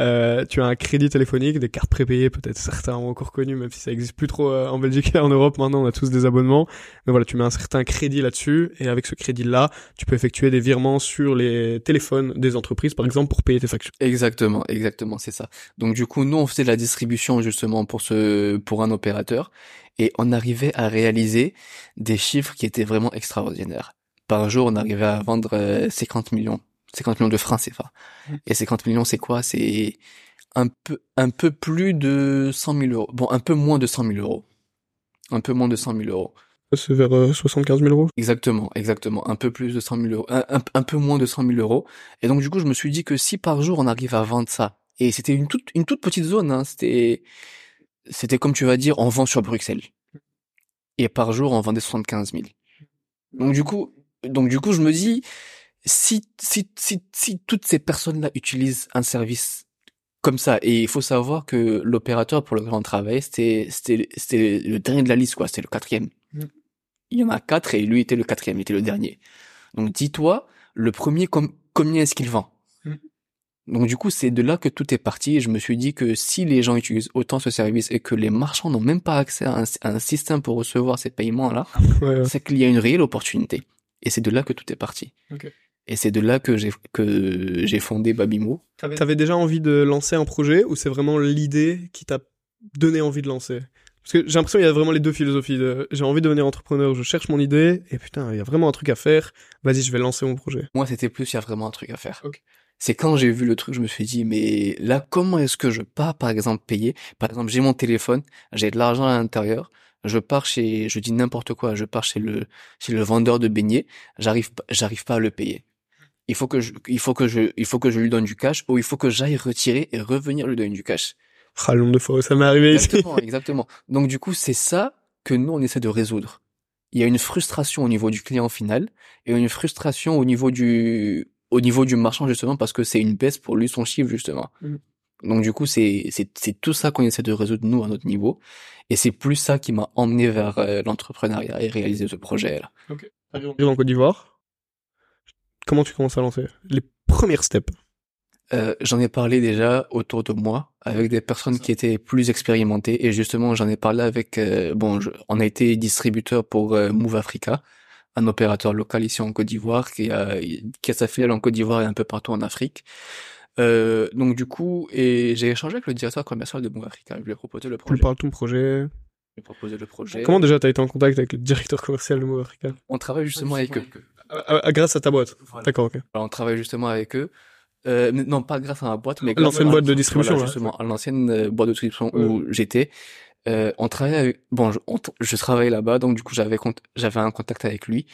B: Euh, Tu as un crédit téléphonique, des cartes prépayées, peut-être certains ont encore connu, même si ça existe plus trop euh, en Belgique et en Europe. Maintenant, on a tous des abonnements. Mais voilà, tu mets un certain crédit là-dessus et avec ce crédit-là, tu peux effectuer des virements sur les téléphones des entreprises, par exemple, pour payer tes factures.
A: Exactement, exactement, c'est ça. Donc du coup, nous on faisait la distribution justement pour ce pour un opérateur et on arrivait à réaliser des chiffres qui étaient vraiment extraordinaires. Par jour, on arrivait à vendre euh, 50 millions, 50 millions de francs CFA.
B: Mm.
A: Et 50 millions, c'est quoi? C'est un peu un peu plus de 100 000 euros. Bon, un peu moins de 100 000 euros. Un peu moins de 100 000 euros.
B: C'est vers euh, 75 000 euros.
A: Exactement, exactement. Un peu plus de 100 000 euros, un, un, un peu moins de 100 000 euros. Et donc du coup, je me suis dit que si par jour on arrive à vendre ça, et c'était une toute une toute petite zone, hein, c'était c'était comme tu vas dire, on vend sur Bruxelles. Et par jour, on vendait 75 000. Donc du coup, donc du coup, je me dis, si si si si toutes ces personnes-là utilisent un service comme ça, et il faut savoir que l'opérateur pour lequel on travaillait, c'était c'était c'était le dernier de la liste, quoi. C'était le quatrième.
B: Mm.
A: Il y en a quatre et lui était le quatrième, il était le dernier. Donc dis-toi, le premier, com- combien est-ce qu'il vend?
B: Mm.
A: Donc du coup, c'est de là que tout est parti. Et je me suis dit que si les gens utilisent autant ce service et que les marchands n'ont même pas accès à un, à un système pour recevoir ces paiements-là,
B: Ouais, ouais.
A: c'est qu'il y a une réelle opportunité. Et c'est de là que tout est parti. Et c'est de là que j'ai que j'ai fondé Babimo.
B: T'avais déjà envie de lancer un projet ou c'est vraiment l'idée qui t'a donné envie de lancer? Parce que j'ai l'impression qu'il y a vraiment les deux philosophies. De, j'ai envie de devenir entrepreneur, je cherche mon idée et putain, il y a vraiment un truc à faire. Vas-y, je vais lancer mon projet.
A: Moi, c'était plus il y a vraiment un truc à faire.
B: Ok.
A: C'est quand j'ai vu le truc, je me suis dit mais là comment est-ce que je pars par exemple payer? Par exemple, j'ai mon téléphone, j'ai de l'argent à l'intérieur, je pars chez je dis n'importe quoi, je pars chez le chez le vendeur de beignets, j'arrive pas- j'arrive pas à le payer. Il faut que je il faut que je il faut que je lui donne du cash ou il faut que j'aille retirer et revenir lui donner du cash.
B: Ah, le nombre de fois où ça m'est arrivé ici.
A: Exactement, exactement. Donc du coup, c'est ça que nous on essaie de résoudre. Il y a une frustration au niveau du client final et une frustration au niveau du au niveau du marchand justement parce que c'est une baisse pour lui son chiffre justement.
B: Mhm.
A: Donc du coup, c'est c'est c'est tout ça qu'on essaie de résoudre nous à notre niveau et c'est plus ça qui m'a emmené vers euh, l'entrepreneuriat et réaliser ce projet là.
B: T'arrives en Côte d'Ivoire. Comment tu commences à lancer Les premières steps.
A: Euh, j'en ai parlé déjà autour de moi avec des personnes qui étaient plus expérimentées et justement j'en ai parlé avec euh, bon je- on a été distributeur pour euh, Move Africa un opérateur local ici en Côte d'Ivoire qui a qui a sa filiale en Côte d'Ivoire et un peu partout en Afrique. Euh, donc du coup et j'ai échangé avec le directeur commercial de Move Africa. Je lui ai proposé le
B: Tu
A: projet.
B: parles de ton projet.
A: je lui ai proposé le projet.
B: Comment déjà t'as été en contact avec le directeur commercial de Move Africa?
A: On travaille justement avec eux
B: Ah, Grâce à ta boîte.
A: Voilà.
B: D'accord, ok.
A: Alors, on travaille justement avec eux. Euh, non, pas grâce à ma boîte, mais grâce
B: L'ancienne boîte de distribution,
A: Voilà,
B: là.
A: justement, à l'ancienne boîte de distribution où j'étais. Euh, on travaillait avec, bon, je, on- je travaillais là-bas, donc du coup, j'avais j'avais un contact avec lui.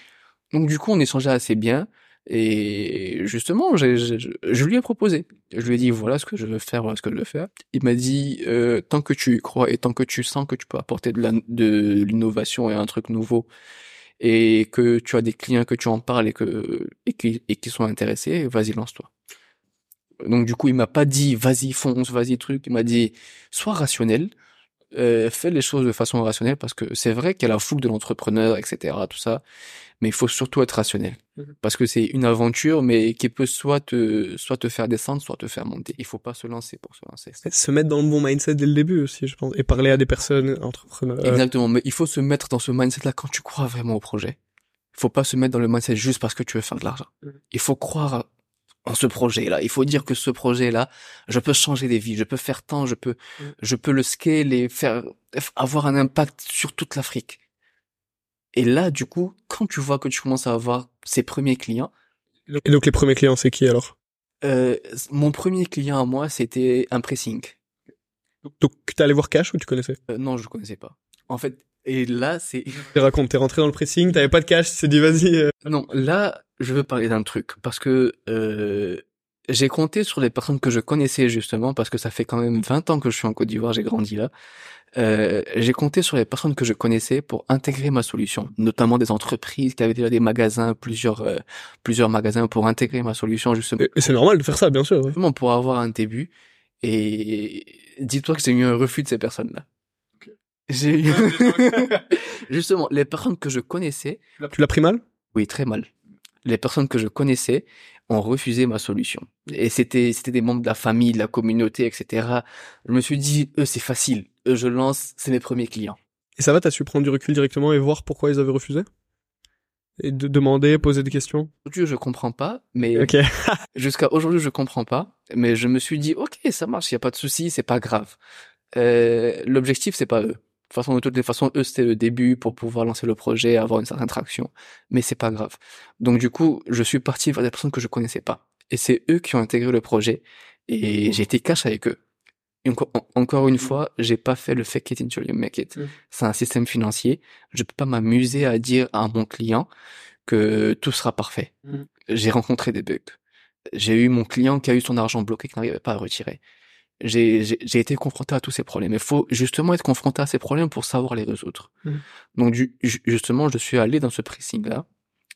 A: Donc du coup, on échangeait assez bien. Et justement, j'ai- j'ai- je, je lui ai proposé. Je lui ai dit, voilà ce que je veux faire, voilà ce que je veux faire. Il m'a dit, euh, tant que tu y crois et tant que tu sens que tu peux apporter de l'innovation et un truc nouveau, et que tu as des clients que tu en parles et que et qui et qui sont intéressés, vas-y lance-toi. Donc du coup, il m'a pas dit vas-y fonce, vas-y truc, il m'a dit sois rationnel, euh, fais les choses de façon rationnelle parce que c'est vrai qu'il y a la fougue de l'entrepreneur, etc. Tout ça, mais il faut surtout être rationnel
B: Mhm.
A: parce que c'est une aventure, mais qui peut soit te soit te faire descendre, soit te faire monter. Il faut pas se lancer pour se lancer.
B: Se mettre dans le bon mindset dès le début aussi, je pense. Et parler à des personnes entrepreneurs.
A: Exactement, mais il faut se mettre dans ce mindset-là quand tu crois vraiment au projet. Il faut pas se mettre dans le mindset juste parce que tu veux faire de l'argent.
B: Mhm.
A: Il faut croire en ce projet-là. Il faut dire que ce projet-là, je peux changer des vies, je peux faire tant, je peux,
B: Mhm.
A: je peux le scale et faire, avoir un impact sur toute l'Afrique. Et là, du coup, quand tu vois que tu commences à avoir ces premiers clients,
B: Et donc les premiers clients, c'est qui alors?
A: euh, mon premier client à moi, c'était un pressing.
B: Donc t'es allé voir Cash ou tu connaissais?
A: Euh, non, je connaissais pas. En fait, et là, c'est,
B: Tu racontes, t'es rentré dans le pressing, t'avais pas de cash, t'es dit vas-y. euh,
A: Non, là, je veux parler d'un truc parce que euh, j'ai compté sur les personnes que je connaissais justement parce que ça fait quand même 20 ans que je suis en Côte d'Ivoire, j'ai grandi là. Euh, j'ai compté sur les personnes que je connaissais pour intégrer ma solution, notamment des entreprises qui avaient déjà des magasins, plusieurs euh, plusieurs magasins pour intégrer ma solution justement
B: Et, c'est normal de faire ça, bien sûr. ouais.
A: Pour avoir un début. Et dis-toi que j'ai eu un refus de ces personnes-là. J'ai eu... Justement, les personnes que je connaissais,
B: Tu l'as pris mal?
A: Oui, très mal. Les personnes que je connaissais ont refusé ma solution. Et c'était c'était des membres de la famille, de la communauté, etc. Je me suis dit, eux, c'est facile. Eux, je lance, c'est mes premiers clients.
B: Et ça va, t'as su prendre du recul directement et voir pourquoi ils avaient refusé? Et de demander, poser des questions?
A: Aujourd'hui, je comprends pas, mais
B: Ok.
A: jusqu'à aujourd'hui, je comprends pas. Mais je me suis dit, ok, ça marche, y a pas de souci, c'est pas grave. Euh, L'objectif, c'est pas eux. De toute façon, de toutes les façons, eux, c'était le début pour pouvoir lancer le projet, avoir une certaine traction. Mais c'est pas grave. Donc, du coup, je suis parti vers des personnes que je connaissais pas. Et c'est eux qui ont intégré le projet. Et j'ai été cash avec eux. Encore, en- encore une fois, j'ai pas fait le fake it until you make it.
B: Mm.
A: C'est un système financier. Je peux pas m'amuser à dire à mon client que tout sera parfait.
B: Mm.
A: J'ai rencontré des bugs. J'ai eu mon client qui a eu son argent bloqué, qui n'arrivait pas à retirer. J'ai j'ai- j'ai été confronté à tous ces problèmes. Il faut justement être confronté à ces problèmes pour savoir les résoudre.
B: Mm.
A: Donc du- ju- justement, je suis allé dans ce pressing-là,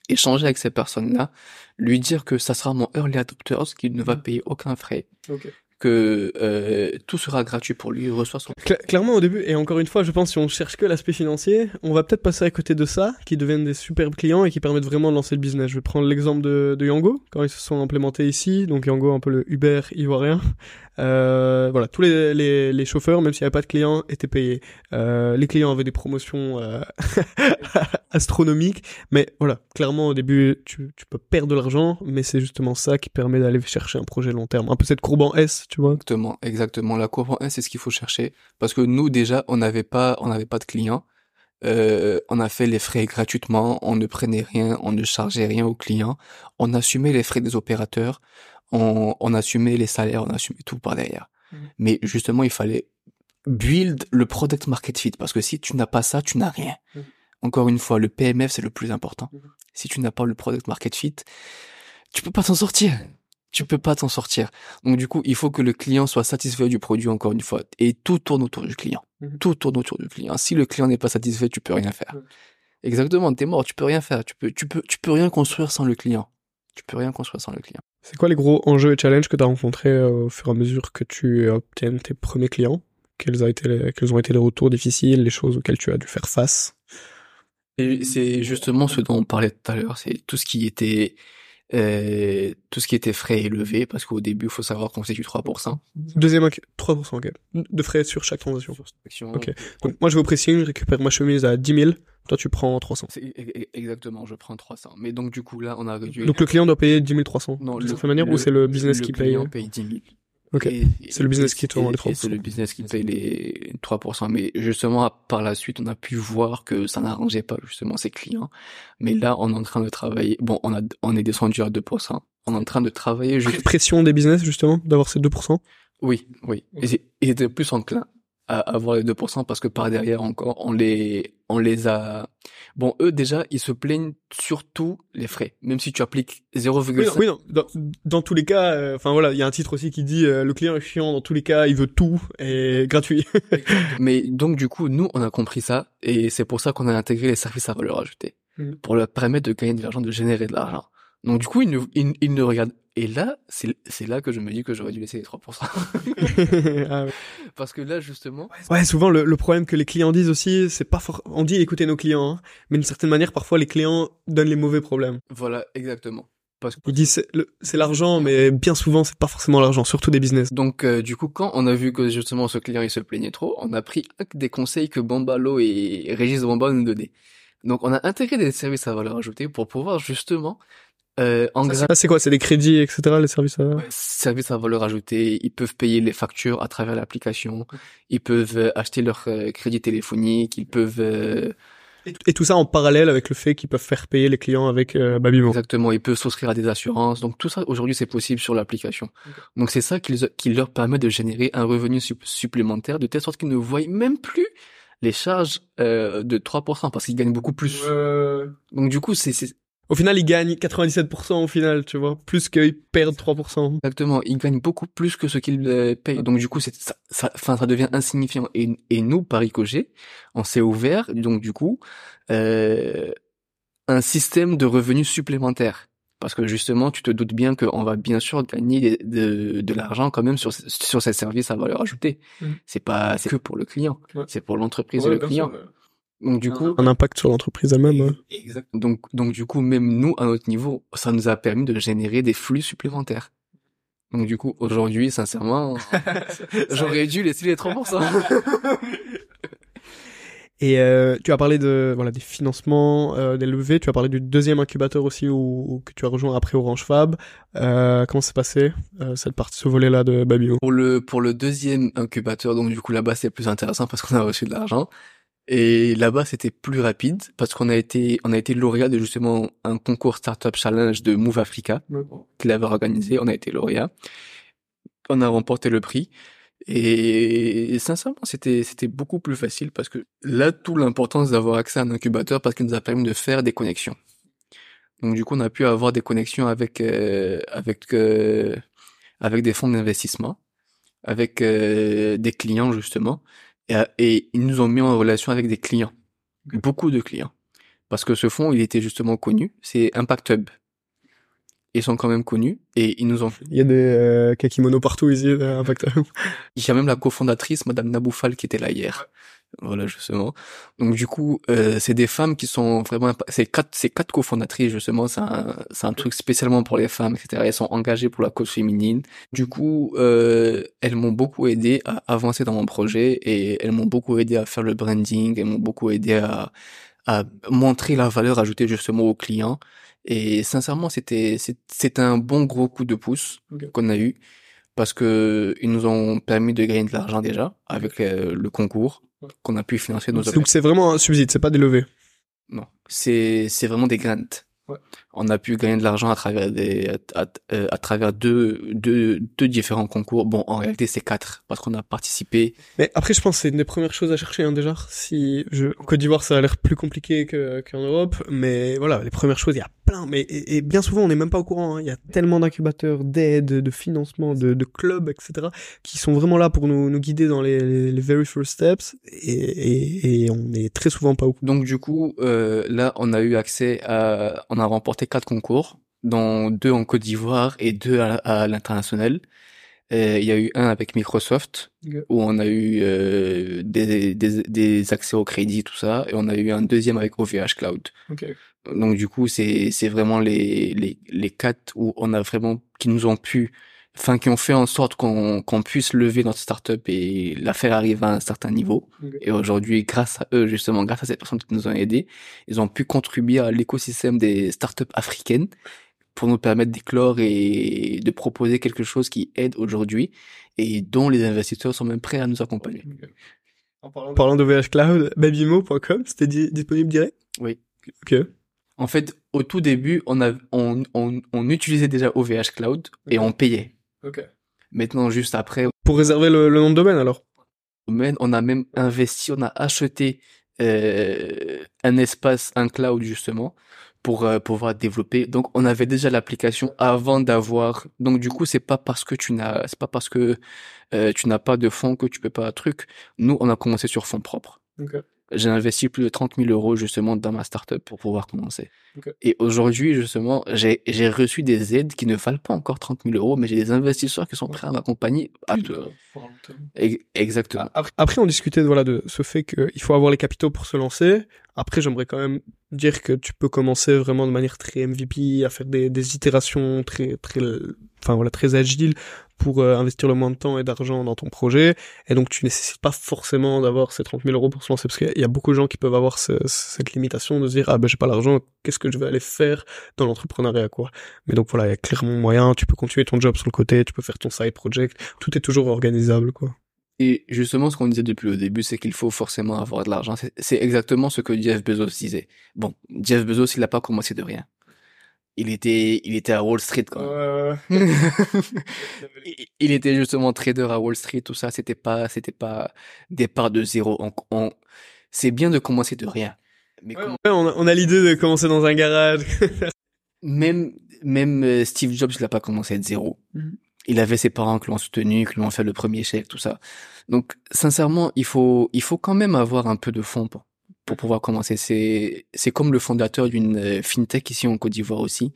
A: échanger avec ces personnes-là, lui dire que ça sera mon early adopters, qu'il ne va
B: Mm.
A: payer aucun frais, que euh, tout sera gratuit pour lui, il reçoit son...
B: Cla- clairement au début, et encore une fois, je pense si on cherche que l'aspect financier, on va peut-être passer à côté de ça, qui deviennent des superbes clients et qui permettent vraiment de lancer le business. Je vais prendre l'exemple de, de Yango, quand ils se sont implémentés ici, donc Yango un peu le Uber ivoirien. Euh, voilà, tous les, les, les chauffeurs, même s'il n'y avait pas de clients, étaient payés. Euh, les clients avaient des promotions euh, astronomiques, mais voilà, clairement au début, tu, tu peux perdre de l'argent, mais c'est justement ça qui permet d'aller chercher un projet long terme. Un peu cette courbe en S, tu vois.
A: Exactement, exactement. La courbe en 1, c'est ce qu'il faut chercher. Parce que nous, déjà, on n'avait pas, on n'avait pas de clients. Euh, on a fait les frais gratuitement, on ne prenait rien, on ne chargeait rien aux clients, on assumait les frais des opérateurs, on, on assumait les salaires, on assumait tout par derrière.
B: Mhm.
A: Mais justement, il fallait build le product market fit parce que si tu n'as pas ça, tu n'as rien.
B: Mhm.
A: Encore une fois, le PMF c'est le plus important.
B: Mhm.
A: Si tu n'as pas le product market fit, tu peux pas t'en sortir. Tu peux pas t'en sortir. Donc du coup, il faut que le client soit satisfait du produit encore une fois et tout tourne autour du client. Tout tourne autour du client. Si le client n'est pas satisfait, tu peux rien faire. Exactement, t'es mort, tu peux rien faire. Tu peux, tu peux, tu peux rien construire sans le client. Tu peux rien construire sans le client.
B: C'est quoi les gros enjeux et challenges que tu as rencontrés euh, au fur et à mesure que tu obtiens tes premiers clients? Quels, a été les- quels ont été les retours difficiles, les choses auxquelles tu as dû faire face?
A: C'est justement ce dont on parlait tout à l'heure, c'est tout ce qui était euh, tout ce qui était frais élevé, parce qu'au début, il faut savoir qu'on du 3%.
B: Deuxième, inqu- 3% ok. de frais sur chaque transaction. Ok. Donc moi je vais au pressing, je récupère ma chemise à 10 000, toi tu prends 300.
A: C'est e- e- exactement, je prends 300. Mais donc du coup là, on a réduit.
B: Donc le client doit payer 10 300
A: non,
B: de
A: le-
B: cette manière ou c'est le business
A: le
B: qui paye
A: client
B: euh
A: paye 10 000.
B: Ok. C'est le business qui tourne les 3%.
A: et C'est le business qui paye les 3%. Mais justement, par la suite, on a pu voir que ça n'arrangeait pas justement ses clients. Mais là, on est en train de travailler. Bon, on a, on est descendu à 2%. On est en train de travailler juste.
B: Pression des business justement d'avoir ces 2%.
A: Oui, oui.
B: Ok.
A: Et c'est- Ils étaient plus enclins à avoir les 2% parce que par derrière encore, on les, on les a. Bon, eux déjà, ils se plaignent surtout les frais. Même si tu appliques 0,5.
B: Oui, non, oui, non. Dans, dans tous les cas, euh, enfin voilà, il y a un titre aussi qui dit euh, le client est chiant. Dans tous les cas, il veut tout et gratuit.
A: Mais donc du coup, nous, on a compris ça et c'est pour ça qu'on a intégré les services à valeur ajoutée
B: Mhm.
A: pour leur permettre de gagner de l'argent, de générer de l'argent. Donc du coup, ils ne, ils, ils ne regardent. Et là, c'est c'est là que je me dis que j'aurais dû laisser les 3%.
B: Ah ouais.
A: Parce que là, justement,
B: Ouais, souvent le, le problème que les clients disent aussi, c'est pas for... on dit écouter nos clients, hein, mais d'une certaine manière, parfois les clients donnent les mauvais problèmes.
A: voilà, exactement. Parce que
B: Ils disent c'est l'argent, mais bien souvent c'est pas forcément l'argent, surtout des business.
A: Donc euh, du coup, quand on a vu que justement ce client il se plaignait trop, on a pris des conseils que Bambalo et Régis Bamba nous donnaient. Donc on a intégré des services à valeur ajoutée pour pouvoir justement euh, en
B: Ça, c'est quoi C'est des crédits, etc. Les services. À...
A: services à valeur ajoutée, ils peuvent payer les factures à travers l'application, ils peuvent euh, acheter leur euh, crédit téléphonique, ils peuvent euh,
B: Et, et tout ça en parallèle avec le fait qu'ils peuvent faire payer les clients avec euh, Babybon.
A: exactement, ils peuvent souscrire à des assurances. Donc tout ça aujourd'hui c'est possible sur l'application. Donc c'est ça qui, qui leur permet de générer un revenu sup- supplémentaire de telle sorte qu'ils ne voient même plus les charges euh, de 3% parce qu'ils gagnent beaucoup plus. Donc du coup c'est c'est-
B: Au final, ils gagnent 97% au final, tu vois, plus qu'ils perdent 3%.
A: Exactement, ils gagnent beaucoup plus que ce qu'ils euh, payent. Donc du coup, c'est ça, ça, enfin, ça devient insignifiant. Et, et nous, Paris Cogé, on s'est ouvert, donc du coup, euh, un système de revenus supplémentaires. Parce que justement, tu te doutes bien qu'on va bien sûr gagner de, de, de l'argent quand même sur, sur ces services à valeur ajoutée.
B: Mhm.
A: C'est pas c'est que pour le client,
B: Ouais.
A: c'est pour l'entreprise et le client. Donc du coup,
B: un impact sur l'entreprise elle-même. ouais.
A: exact. Donc donc du coup, même nous à notre niveau, ça nous a permis de générer des flux supplémentaires. Donc du coup, aujourd'hui, sincèrement, j'aurais dû laisser les 3%.
B: Et euh, tu as parlé de voilà des financements, euh, des levées. Tu as parlé du deuxième incubateur aussi où, où- que tu as rejoint après Orange Fab. Euh, comment s'est passé euh, cette partie, ce volet-là de Babio?
A: Pour le pour le deuxième incubateur, donc du coup là-bas c'est plus intéressant parce qu'on a reçu de l'argent et là-bas c'était plus rapide parce qu'on a été on a été lauréat de justement un concours Startup Challenge de Move Africa qu'il avait organisé. On a été lauréat, on a remporté le prix et sincèrement c'était c'était beaucoup plus facile parce que là tout l'importance d'avoir accès à un incubateur parce qu'il nous a permis de faire des connexions. Donc du coup on a pu avoir des connexions avec euh, avec euh, avec des fonds d'investissement, avec euh, des clients justement, et, et ils nous ont mis en relation avec des clients, beaucoup de clients, parce que ce fonds il était justement connu, c'est Impact Hub. Ils sont quand même connus et ils nous ont.
B: Il y a des euh, kakimono partout ici, euh, Impact.
A: Il y a même la cofondatrice, Madame Naboufal, qui était là hier. Voilà justement. Donc du coup, euh, c'est des femmes qui sont vraiment. C'est quatre, c'est quatre cofondatrices justement. C'est un, c'est un truc spécialement pour les femmes, etc. Elles sont engagées pour la cause féminine. Du coup, euh, elles m'ont beaucoup aidé à avancer dans mon projet et elles m'ont beaucoup aidé à faire le branding. Elles m'ont beaucoup aidé à, à montrer la valeur ajoutée justement aux clients. Et sincèrement, c'était c'est- c'était un bon gros coup de pouce qu'on a eu parce que ils nous ont permis de gagner de l'argent déjà avec euh, le concours qu'on a pu financer nos
B: Donc c'est vraiment un subside, c'est pas des levées.
A: non, c'est c'est vraiment des grants.
B: Ouais.
A: On a pu gagner de l'argent à travers des à, à- euh, à travers deux, deux deux différents concours. Bon, en réalité, c'est quatre parce qu'on a participé.
B: Mais après, je pense que c'est une des premières choses à chercher hein, déjà. Si je... en Côte d'Ivoire, ça a l'air plus compliqué que- qu'en Europe, mais voilà, les premières choses, il y a plein. Mais et, et bien souvent, on n'est même pas au courant. hein. Il y a tellement d'incubateurs, d'aides, de financement, de, de clubs, etc., qui sont vraiment là pour nous, nous guider dans les, les, les very first steps. Et, et, et on est très souvent pas au courant.
A: Donc du coup, euh, là, on a eu accès à, on a remporté quatre concours, dont deux en Côte d'Ivoire et deux à, à l'international. Il y a eu un avec Microsoft où on a eu euh, des, des, des accès au crédit, tout ça, et on a eu un deuxième avec OVH Cloud. Donc du coup, c'est c'est vraiment les les les quatre où on a vraiment qui nous ont pu, enfin qui ont fait en sorte qu'on puisse lever notre startup et la faire arriver à un certain niveau. Et aujourd'hui, grâce à eux, justement, grâce à ces personnes qui nous ont aidés, ils ont pu contribuer à l'écosystème des startups africaines pour nous permettre d'éclore et de proposer quelque chose qui aide aujourd'hui et dont les investisseurs sont même prêts à nous accompagner.
B: En parlant, en parlant de Cloud, babymo.com, c'était di- disponible direct?
A: Oui.
B: Ok.
A: En fait, au tout début, on a, on, on, on utilisait déjà OVH Cloud et on payait.
B: Ok.
A: Maintenant, juste après,
B: Pour réserver le, le nom de domaine alors
A: domaine, on a même investi, on a acheté euh, un espace, un cloud justement, pour euh, pouvoir développer. Donc, on avait déjà l'application avant d'avoir. Donc, du coup, c'est pas parce que tu n'as, c'est pas parce que euh, tu n'as pas de fonds que tu peux pas un truc. Nous, on a commencé sur fonds propres.
B: Ok.
A: J'ai investi plus de 30 000 euros justement dans ma startup pour pouvoir commencer. Et aujourd'hui, justement, j'ai j'ai reçu des aides qui ne valent pas encore 30 000 euros, mais j'ai des investisseurs qui sont prêts à m'accompagner. à- Ex- Exactement.
B: Après, après, on discutait voilà, de ce fait qu'il faut avoir les capitaux pour se lancer. Après, j'aimerais quand même dire que tu peux commencer vraiment de manière très MVP, à faire des, des itérations très, très, enfin voilà, très agiles pour euh, investir le moins de temps et d'argent dans ton projet. Et donc, tu nécessites pas forcément d'avoir ces 30 000 euros pour se lancer, parce qu'il y a beaucoup de gens qui peuvent avoir ce- cette limitation de se dire, ah ben, j'ai pas l'argent, qu'est-ce que je vais aller faire dans l'entrepreneuriat, quoi. Mais donc voilà, il y a clairement moyen, tu peux continuer ton job sur le côté, tu peux faire ton side project, tout est toujours organisable, quoi.
A: Et justement, ce qu'on disait depuis le début, c'est qu'il faut forcément avoir de l'argent. C'est- exactement ce que Jeff Bezos disait. Bon, Jeff Bezos, il n'a pas commencé de rien. Il était, il était à Wall Street quand même. il il était justement trader à Wall Street, tout ça. C'était pas, c'était pas départ de zéro. On, on- c'est bien de commencer de rien. Mais comment-
B: Ouais, on a, on a l'idée de commencer dans un garage.
A: même, même euh, Steve Jobs, il n'a pas commencé de zéro.
B: Mhm.
A: Il avait ses parents qui l'ont soutenu, qui lui ont fait le premier chèque, tout ça. Donc, sincèrement, il faut, il faut quand même avoir un peu de fonds pour, pour pouvoir commencer. C'est, c'est comme le fondateur d'une euh, fintech ici en Côte d'Ivoire aussi,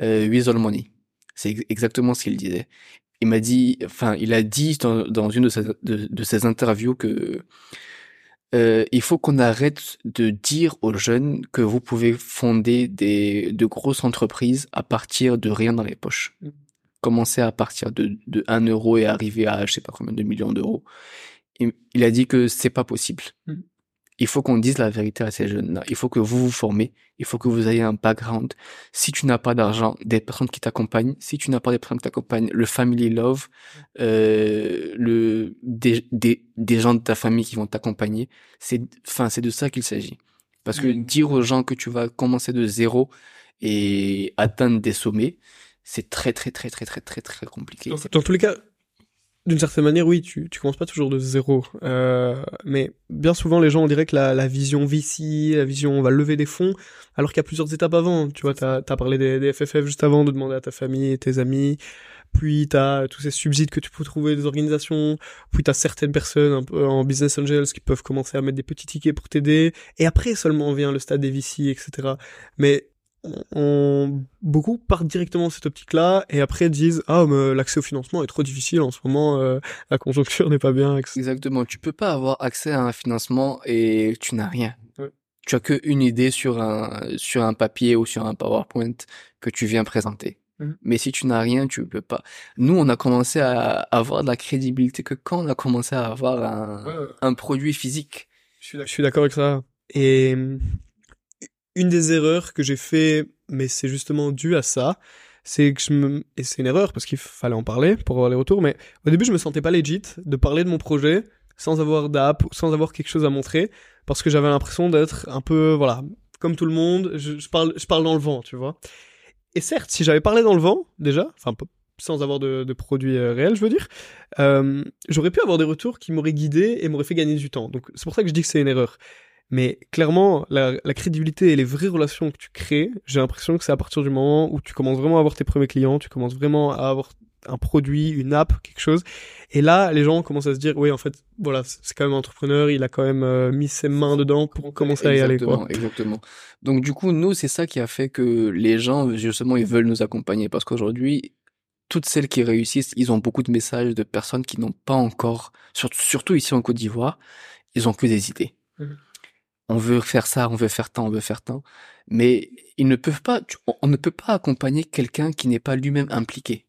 A: euh, Weasel Money. C'est ex- exactement ce qu'il disait. Il m'a dit, enfin, il a dit dans, dans une de ses, de, de ses interviews que euh, il faut qu'on arrête de dire aux jeunes que vous pouvez fonder des de grosses entreprises à partir de rien dans les poches.
B: Mm.
A: Commencer à partir de, de 1 euro et arriver à je sais pas combien de millions d'euros. Il, il a dit que c'est pas possible.
B: Mm.
A: Il faut qu'on dise la vérité à ces jeunes-là. Il faut que vous vous formez. Il faut que vous ayez un background. Si tu n'as pas d'argent, des personnes qui t'accompagnent. Si tu n'as pas des personnes qui t'accompagnent, le family love, euh, le des, des des gens de ta famille qui vont t'accompagner. C'est enfin c'est de ça qu'il s'agit. Parce que
B: Mm.
A: dire aux gens que tu vas commencer de zéro et atteindre des sommets, c'est très très très très très très très compliqué.
B: Dans, dans tous les cas, d'une certaine manière, oui, tu, tu commences pas toujours de zéro. Euh, mais bien souvent, les gens, on dirait que la, la vision VC, la vision on va lever des fonds, alors qu'il y a plusieurs étapes avant. Tu vois, t'as as parlé des, des FFF juste avant, de demander à ta famille et tes amis. Puis t'as tous ces subsides que tu peux trouver des organisations. Puis t'as certaines personnes un peu en business angels qui peuvent commencer à mettre des petits tickets pour t'aider. Et après seulement vient le stade des VC, etc. Mais on, beaucoup partent directement dans cette optique-là et après disent ah mais l'accès au financement est trop difficile en ce moment, euh, la conjoncture n'est pas bien. etc.
A: Exactement. Tu peux pas avoir accès à un financement et tu n'as rien.
B: Ouais.
A: Tu as que une idée sur un sur un papier ou sur un PowerPoint que tu viens présenter.
B: Mhm.
A: Mais si tu n'as rien, tu peux pas. Nous, on a commencé à avoir de la crédibilité que quand on a commencé à avoir un, un produit physique.
B: Je suis d'accord avec ça. Et une des erreurs que j'ai fait, mais c'est justement dû à ça, c'est que je me... Et c'est une erreur parce qu'il fallait en parler pour avoir les retours, mais au début je me sentais pas legit de parler de mon projet sans avoir d'app, sans avoir quelque chose à montrer, parce que j'avais l'impression d'être un peu, voilà, comme tout le monde, je, parle, je parle dans le vent, tu vois. Et certes, si j'avais parlé dans le vent, déjà, enfin, sans avoir de, de produit euh, réel, je veux dire, euh, j'aurais pu avoir des retours qui m'auraient guidé et m'auraient fait gagner du temps. Donc, c'est pour ça que je dis que c'est une erreur. Mais clairement, la, la crédibilité et les vraies relations que tu crées, j'ai l'impression que c'est à partir du moment où tu commences vraiment à avoir tes premiers clients, tu commences vraiment à avoir un produit, une app, quelque chose. Et là, les gens commencent à se dire, oui, en fait, voilà, c'est quand même un entrepreneur, il a quand même euh, mis ses mains dedans pour commencer à y aller,
A: Exactement,
B: quoi.
A: exactement. Donc du coup, nous, c'est ça qui a fait que les gens, justement, ils veulent nous accompagner parce qu'aujourd'hui, toutes celles qui réussissent, ils ont beaucoup de messages de personnes qui n'ont pas encore, surtout, ici en Côte d'Ivoire, ils ont que des idées.
B: Mhm.
A: On veut faire ça, on veut faire tant, on veut faire tant, mais ils ne peuvent pas, tu- on- ne peut pas accompagner quelqu'un qui n'est pas lui-même impliqué.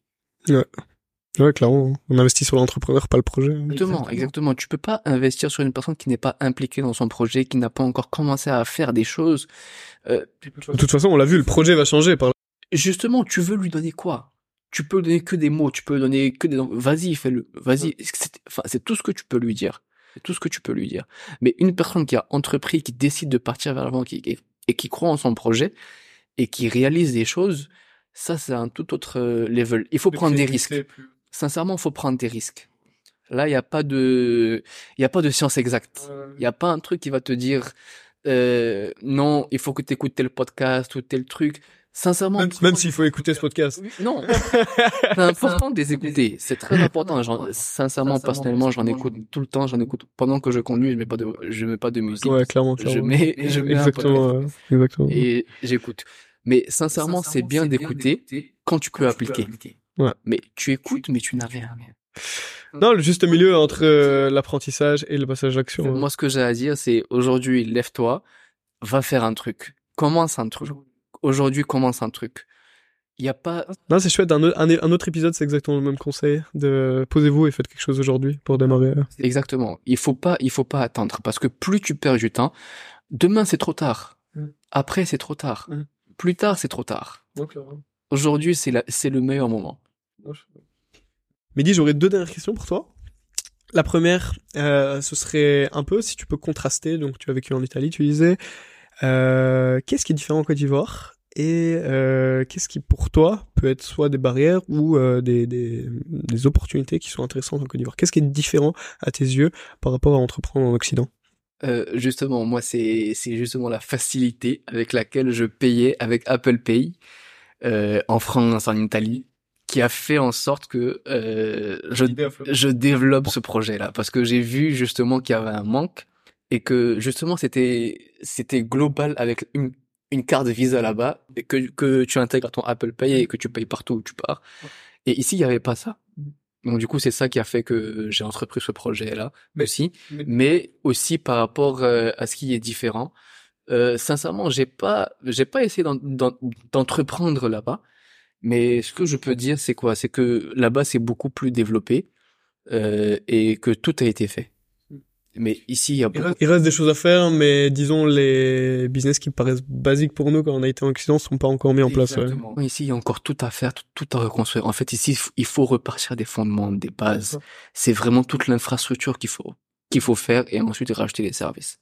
B: Ouais, clairement. On investit sur l'entrepreneur, pas le projet.
A: Exactement, exactement. Tu peux pas investir sur une personne qui n'est pas impliquée dans son projet, qui n'a pas encore commencé à faire des choses. Euh,
B: De toute façon, on l'a vu, le projet va changer par
A: justement, tu veux lui donner quoi? Tu peux lui donner que des mots, tu peux lui donner que des... Vas-y, fais-le. Vas-y. C'est enfin, c'est tout ce que tu peux lui dire. C'est tout ce que tu peux lui dire. Mais une personne qui a entrepris, qui décide de partir vers l'avant, qui, et, et qui croit en son projet, et qui réalise des choses, ça, c'est un tout autre euh, level. Il faut prendre des risques. Sincèrement, il faut prendre des risques. Là, il n'y a pas de, il y a pas de science exacte. Il n'y a pas un truc qui va te dire, euh, non, il faut que tu écoutes tel podcast ou tel truc. Sincèrement,
B: Même, même s'il faut écouter ce podcast.
A: oui, non, c'est important de les écouter. C'est très important. J'en- sincèrement, personnellement, j'en écoute tout le temps. J'en écoute pendant que je conduis. Je mets pas de, je mets pas de musique.
B: Ouais, clairement,
A: je
B: clairement.
A: mets, je mets un
B: Exactement,
A: podcast
B: euh, exactement.
A: et j'écoute. Mais sincèrement, c'est bien d'écouter quand tu peux appliquer.
B: Ouais.
A: Mais tu écoutes, mais tu n'as rien.
B: Non, le juste milieu entre euh, l'apprentissage et le passage à l'action. hein.
A: Moi, ce que j'ai à dire, c'est aujourd'hui, lève-toi, va faire un truc. Commence un truc. Aujourd'hui, commence un truc. Il y a pas,
B: Non, c'est chouette. Un, au- un, un autre épisode, c'est exactement le même conseil. De posez-vous et faites quelque chose aujourd'hui pour démarrer. euh.
A: exactement. Il faut pas, il faut pas attendre parce que plus tu perds du temps, demain c'est trop tard.
B: Mm.
A: Après c'est trop tard.
B: Mm.
A: Plus tard c'est trop tard. Aujourd'hui c'est la, c'est le meilleur moment.
B: Mehdi, j'aurais deux dernières questions pour toi. La première, euh, ce serait un peu si tu peux contraster. Donc, tu as vécu en Italie, tu disais. Euh, qu'est-ce qui est différent en Côte d'Ivoire et euh, qu'est-ce qui, pour toi, peut être soit des barrières ou euh, des, des, des opportunités qui sont intéressantes en Côte d'Ivoire? Qu'est-ce qui est différent à tes yeux par rapport à entreprendre en Occident?
A: Euh, justement, moi, c'est c'est justement la facilité avec laquelle je payais avec Apple Pay euh, en France, en Italie, qui a fait en sorte que euh, je je développe. ce projet-là. Parce que j'ai vu justement qu'il y avait un manque et que justement c'était c'était global avec une une carte Visa là-bas et que que tu intègres à ton Apple Pay et que tu payes partout où tu pars. Et ici, il y avait pas ça. Donc du coup, c'est ça qui a fait que j'ai entrepris ce projet-là
B: Mais-
A: aussi,
B: mais-
A: mais aussi par rapport euh, à ce qui est différent. Euh, sincèrement, j'ai pas, j'ai pas essayé d'en- d'en- d'entreprendre là-bas, mais ce que je peux dire, c'est quoi? C'est que là-bas, c'est beaucoup plus développé euh, et que tout a été fait. Mais ici, il y a
B: Il reste, il reste des choses à faire, mais disons les business qui paraissent basiques pour nous quand on a été en Occident sont pas encore mis en place. ouais.
A: Exactement. Ici, il y a encore tout à faire, tout, tout à reconstruire. En fait, ici, il faut- repartir des fondements, des bases. C'est vraiment toute l'infrastructure qu'il faut, qu'il faut faire et ensuite rajouter les services.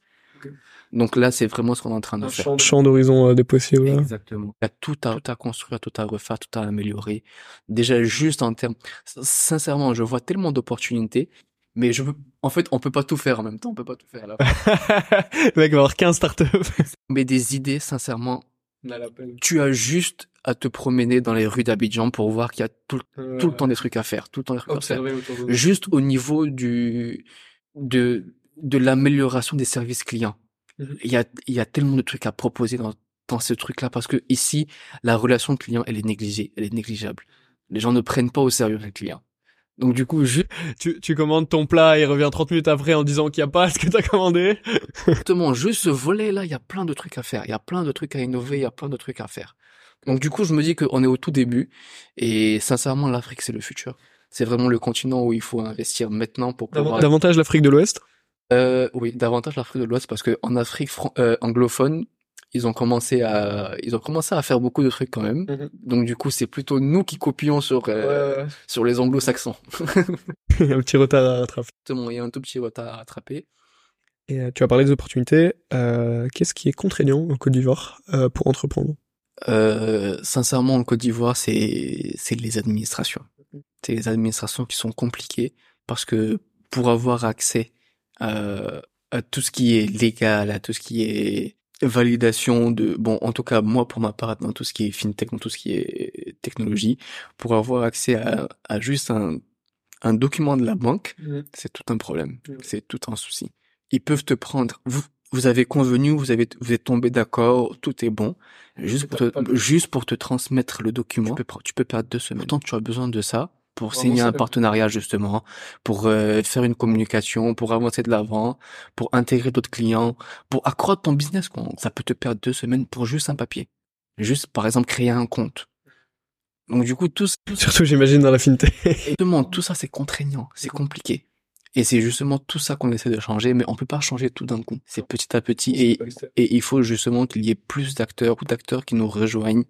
A: Donc là, c'est vraiment ce qu'on est en train de
B: Un
A: faire.
B: champ, champ d'horizon euh, des possibles.
A: Exactement. Il y a tout à, tout à construire, tout à refaire, tout à améliorer. Déjà, juste en termes, sincèrement, je vois tellement d'opportunités, mais je veux, en fait, on peut pas tout faire en même temps, on peut pas tout faire là.
B: Le mec va avoir 15 startups.
A: mais des idées, sincèrement,
B: la
A: tu as juste à te promener dans les rues d'Abidjan pour voir qu'il y a tout, tout le temps des trucs à faire, tout le temps des trucs à faire.
B: de.
A: Juste au niveau du, de, de l'amélioration des services clients.
B: Mhm.
A: Il y a, il y a tellement de trucs à proposer dans, dans ce truc-là parce que ici, la relation client, elle est négligée, elle est négligeable. Les gens ne prennent pas au sérieux le client. Donc du coup, juste,
B: Tu, tu commandes ton plat et il revient 30 minutes après en disant qu'il n'y a pas ce que t'as commandé.
A: Exactement, juste ce volet-là, il y a plein de trucs à faire, il y a plein de trucs à innover, il y a plein de trucs à faire. Donc du coup, je me dis qu'on est au tout début et sincèrement, l'Afrique, c'est le futur. C'est vraiment le continent où il faut investir maintenant pour pouvoir...
B: Davantage l'Afrique de l'Ouest?
A: Euh, oui, davantage l'Afrique de l'Ouest parce que en Afrique euh, anglophone, ils ont commencé à ils ont commencé à faire beaucoup de trucs quand même.
B: Mhm.
A: Donc du coup, c'est plutôt nous qui copions sur euh, sur les anglo-saxons.
B: Il y a un petit retard à rattraper.
A: Exactement, il y a un tout petit retard à rattraper.
B: Et euh, tu as parlé des opportunités. Euh, Qu'est-ce qui est contraignant en Côte d'Ivoire pour entreprendre?
A: Sincèrement, en Côte d'Ivoire, c'est c'est les administrations. C'est les administrations qui sont compliquées parce que pour avoir accès à tout ce qui est légal, à tout ce qui est validation de bon, en tout cas moi pour ma part dans tout ce qui est fintech, dans tout ce qui est technologie, pour avoir accès à, à juste un un document de la banque, c'est tout un problème,
B: Mhm.
A: c'est tout un souci. Ils peuvent te prendre, vous, vous avez convenu, vous avez, vous êtes tombé d'accord, tout est bon, juste pour te, juste pour te transmettre le document. Tu peux, tu peux perdre deux semaines. Pourtant, tu as besoin de ça pour signer un partenariat justement, pour euh, faire une communication, pour avancer de l'avant, pour intégrer d'autres clients, pour accroître ton business. Quoi. Ça peut te perdre deux semaines pour juste un papier, juste par exemple créer un compte. Donc du coup, tout, ça- tout ça-
B: Surtout, j'imagine, dans la fintech.
A: Exactement, tout ça c'est contraignant, c'est compliqué. Et c'est justement tout ça qu'on essaie de changer, mais on peut pas changer tout d'un coup. C'est petit à petit et, et il faut justement qu'il y ait plus d'acteurs ou d'acteurs qui nous rejoignent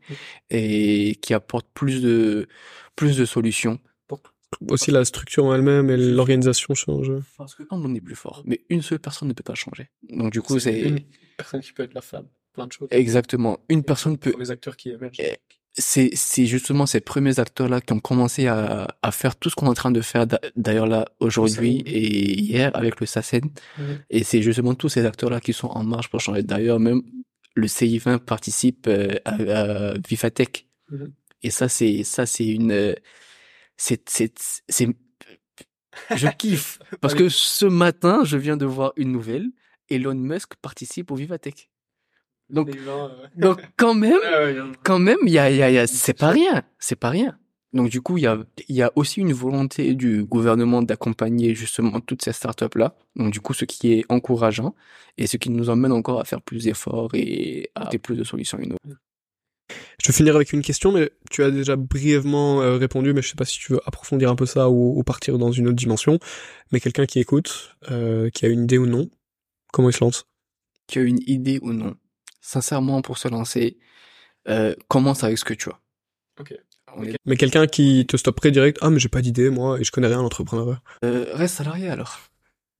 A: et qui apportent plus de, plus de solutions.
B: Aussi, la structure en elle-même et l'organisation change.
A: Parce que quand on est plus fort, mais une seule personne ne peut pas changer. Donc du coup, c'est
B: une personne qui peut être la flamme. Plein de choses.
A: exactement, une personne peut,
B: les acteurs qui émergent.
A: Eh, c'est c'est justement ces premiers acteurs là qui ont commencé à à faire tout ce qu'on est en train de faire d'a- d'ailleurs là aujourd'hui et hier avec le SACEN et c'est justement tous ces acteurs là qui sont en marche pour changer d'ailleurs même le CI20 participe euh, à, à Vivatech et ça c'est ça c'est une euh, c'est c'est c'est je kiffe parce que ce matin je viens de voir une nouvelle Elon Musk participe au Vivatech donc donc quand même quand même, il y a, il y a, il y a- c'est pas rien, c'est pas rien. Donc du coup, il y a, il y a aussi une volonté du gouvernement d'accompagner justement toutes ces startups là. Donc du coup, ce qui est encourageant et ce qui nous emmène encore à faire plus d'efforts et à apporter plus de solutions innovantes.
B: Je vais finir avec une question, mais tu as déjà brièvement euh, répondu, mais je sais pas si tu veux approfondir un peu ça ou, ou partir dans une autre dimension. Mais quelqu'un qui écoute, euh, qui a une idée ou non, comment il se lance?
A: Tu as une idée ou non? Sincèrement, pour se lancer, euh, commence avec ce que tu as.
B: Ok.
A: On est-
B: Mais quelqu'un qui te stopperait direct, ah mais j'ai pas d'idée moi et je connais rien à l'entrepreneuriat.
A: Euh, reste salarié alors.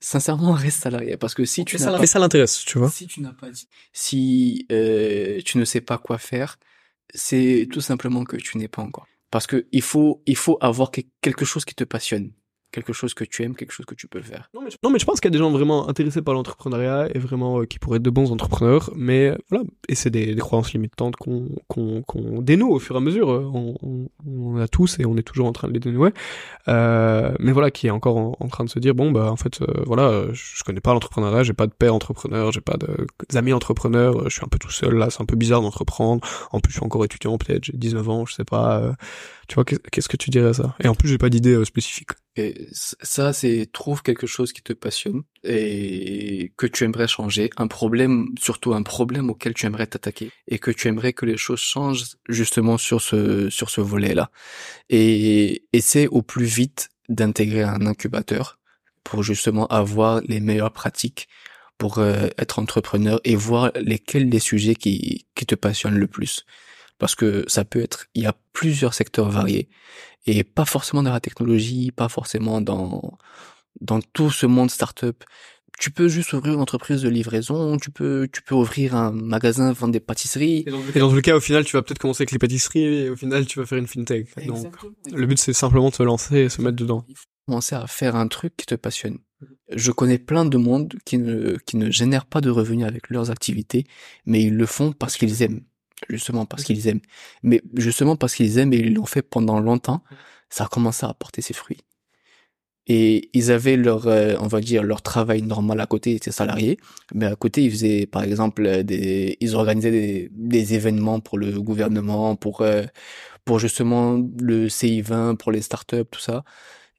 A: Sincèrement, reste salarié parce que si tu n'as pas
B: Mais ça l'intéresse, tu vois.
A: Si tu n'as pas dit, si euh, tu ne sais pas quoi faire, c'est tout simplement que tu n'es pas encore. Parce que il faut, il faut avoir que- quelque chose qui te passionne, quelque chose que tu aimes, quelque chose que tu peux faire.
B: Non mais je, pense qu'il y a des gens vraiment intéressés par l'entrepreneuriat et vraiment euh, qui pourraient être de bons entrepreneurs, mais euh, voilà, et c'est des, des croyances limitantes qu'on qu'on qu'on dénoue au fur et à mesure. euh, On, on, on a tous et on est toujours en train de les dénouer. Euh, mais voilà, qui est encore en, train de se dire bon bah en fait euh, voilà, je, connais pas l'entrepreneuriat, j'ai pas de père entrepreneur, j'ai pas d'amis entrepreneurs, je suis un peu tout seul là, c'est un peu bizarre d'entreprendre. En plus, je suis encore étudiant peut-être, j'ai 19 ans, je sais pas. Tu vois, qu'est- qu'est-ce que tu dirais à ça? Et en plus, j'ai pas d'idée euh, spécifique.
A: Ça, c'est trouve quelque chose qui te passionne et que tu aimerais changer, un problème, surtout un problème auquel tu aimerais t'attaquer et que tu aimerais que les choses changent justement sur ce sur ce volet-là. Et essaie au plus vite d'intégrer un incubateur pour justement avoir les meilleures pratiques pour euh, être entrepreneur et voir lesquels les sujets qui qui te passionnent le plus. Parce que ça peut être, il y a plusieurs secteurs variés et pas forcément dans la technologie, pas forcément dans dans tout ce monde startup. Tu peux juste ouvrir une entreprise de livraison, tu peux tu peux ouvrir un magasin vendre des pâtisseries.
B: Et dans tous les cas, au final, tu vas peut-être commencer avec les pâtisseries et au final, tu vas faire une fintech. Donc, le but, c'est simplement de se lancer et se mettre dedans.
A: Il faut commencer à faire un truc qui te passionne. Je connais plein de monde qui ne qui ne génèrent pas de revenus avec leurs activités, mais ils le font parce qu'ils aiment. Justement parce qu'ils aiment. Mais justement parce qu'ils aiment et ils l'ont fait pendant longtemps, ça a commencé à apporter ses fruits. Et ils avaient leur, euh, on va dire, leur travail normal à côté, ils étaient salariés, mais à côté, ils faisaient, par exemple, euh, des, ils organisaient des, des événements pour le gouvernement, pour, euh, pour justement le CI20, pour les startups, tout ça.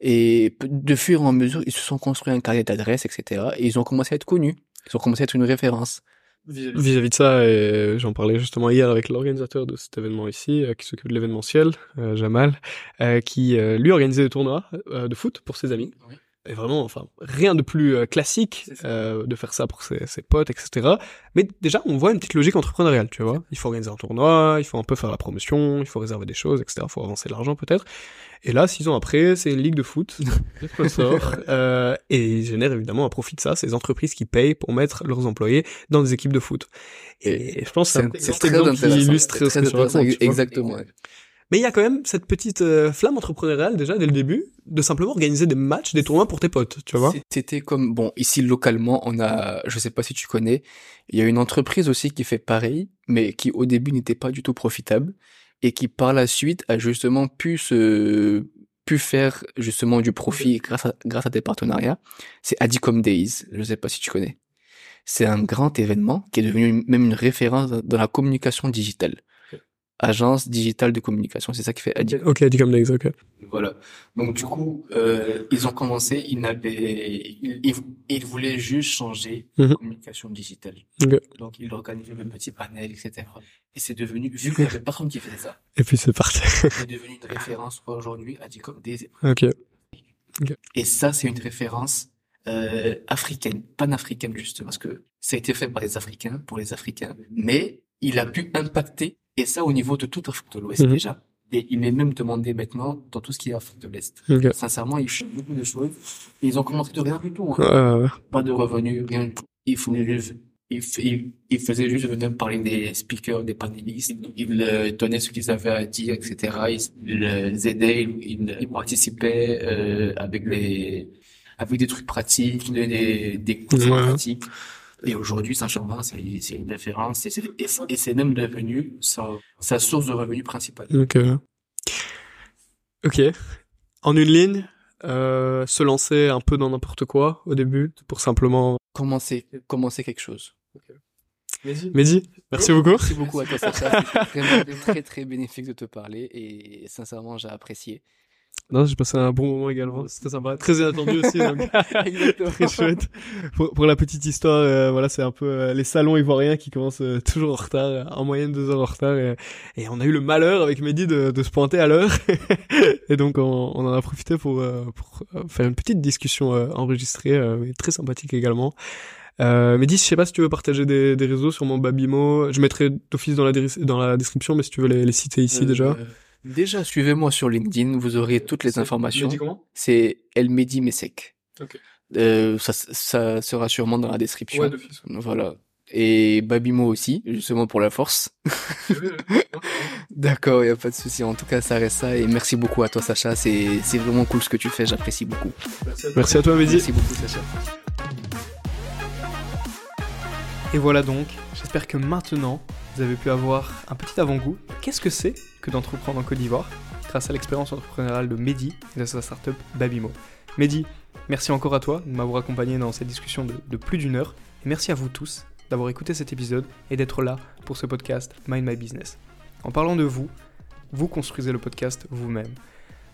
A: Et de fur et à mesure, ils se sont construits un carnet d'adresses, etc. Et ils ont commencé à être connus. Ils ont commencé à être une référence.
B: Vis-à-vis de ça, et j'en parlais justement hier avec l'organisateur de cet événement ici, euh, qui s'occupe de l'événementiel, euh, Jamal, euh, qui euh, lui organisait des tournois euh, de foot pour ses amis.
A: Oui.
B: Et vraiment, enfin, rien de plus euh, classique euh, de faire ça pour ses, ses potes, etc. Mais déjà, on voit une petite logique entrepreneuriale, tu vois. Il faut organiser un tournoi, il faut un peu faire la promotion, il faut réserver des choses, etc. Il faut avancer de l'argent peut-être. Et là, six ans après, c'est une ligue de foot, des sponsors, euh, et ils génèrent évidemment un profit de ça, ces entreprises qui payent pour mettre leurs employés dans des équipes de foot. Et, je pense que c'est un
A: très
B: exemple qui illustre
A: C'est
B: ce
A: très
B: que tu racontes.
A: intéressant,
B: tu vois.
A: Exactement.
B: Mais il y a quand même cette petite euh, flamme entrepreneuriale déjà dès le début de simplement organiser des matchs, des tournois pour tes potes, tu vois.
A: C'était comme bon ici localement on a je sais pas si tu connais il y a une entreprise aussi qui fait pareil mais qui au début n'était pas du tout profitable et qui par la suite a justement pu se pu faire justement du profit grâce à grâce à des partenariats. C'est Adicom Days je sais pas si tu connais. C'est un grand événement qui est devenu même une référence dans la communication digitale agence digitale de communication c'est ça qui fait Adicom
B: Ok, comme des ok.
A: voilà. Donc du coup, euh, ils ont commencé, ils n'avaient, ils, ils, voulaient juste changer
B: Mhm.
A: la communication digitale. Donc ils organisaient le petit panel, etc. Et c'est devenu, vu qu'il y avait personne qui faisait ça,
B: Et puis c'est parti.
A: c'est devenu une référence aujourd'hui à Dicom des.
B: ok.
A: Et ça, c'est une référence euh, africaine, panafricaine justement, parce que ça a été fait par les Africains pour les Africains, mais il a pu impacter et ça au niveau de toute l'Afrique de l'Ouest
B: Mhm.
A: déjà. Et il est même demandé maintenant dans tout ce qui est Afrique de l'Est. Sincèrement, ils font beaucoup de choses. Et ils ont commencé de rien du tout. hein.
B: Euh,
A: Pas de revenus, rien du tout. Ils faisaient juste, ils, f- ils, ils faisaient juste venir parler des speakers, des panélistes. Ils euh, donnaient ce qu'ils avaient à dire, etc. Ils, les aidaient, ils, participaient euh, avec les, avec des trucs pratiques, des, des
B: Ouais.
A: pratiques. Et aujourd'hui, Saint-Germain, c'est une référence et c'est même devenu sa, sa source de revenus principale.
B: ok. Ok. En une ligne, euh, se lancer un peu dans n'importe quoi au début pour simplement.
A: Commencer, commencer quelque chose.
B: Mehdi, merci beaucoup.
A: Merci beaucoup à toi, Sacha. C'était vraiment très, très bénéfique de te parler et sincèrement, j'ai apprécié.
B: Non, j'ai passé un bon moment également. C'était sympa. Très inattendu aussi. Donc... Très chouette. Pour, pour la petite histoire, euh, voilà, c'est un peu euh, les salons ivoiriens qui commencent euh, toujours en retard, euh, en moyenne deux heures en retard. Et, et on a eu le malheur avec Mehdi de, de se pointer à l'heure. et donc on, on en a profité pour, euh, pour faire une petite discussion euh, enregistrée, euh, mais très sympathique également. Euh, Mehdi, je sais pas si tu veux partager des, des réseaux sur mon Babimo. Je mettrai d'office dans la, dans la description, mais si tu veux les, les citer ici
A: Euh,
B: déjà.
A: Déjà, suivez-moi sur LinkedIn, vous aurez toutes les informations. C'est El Mehdi Messek.
B: Ok.
A: Euh, ça, ça sera sûrement dans la description.
B: d'office.
A: Voilà. Et Babimo aussi, justement pour la force. D'accord, il y a pas de souci. En tout cas, ça reste ça. Et merci beaucoup à toi, Sacha. C'est c'est vraiment cool ce que tu fais. J'apprécie beaucoup.
B: Merci à toi, Mehdi.
A: Merci beaucoup, Sacha.
B: Et voilà donc, j'espère que maintenant, vous avez pu avoir un petit avant-goût. Qu'est-ce que c'est? D'entreprendre en Côte d'Ivoire grâce à l'expérience entrepreneuriale de Mehdi et de sa startup Babimo. Mehdi, merci encore à toi de m'avoir accompagné dans cette discussion de, de plus d'une heure. Et merci à vous tous d'avoir écouté cet épisode et d'être là pour ce podcast Mind My Business. En parlant de vous, vous construisez le podcast vous-même.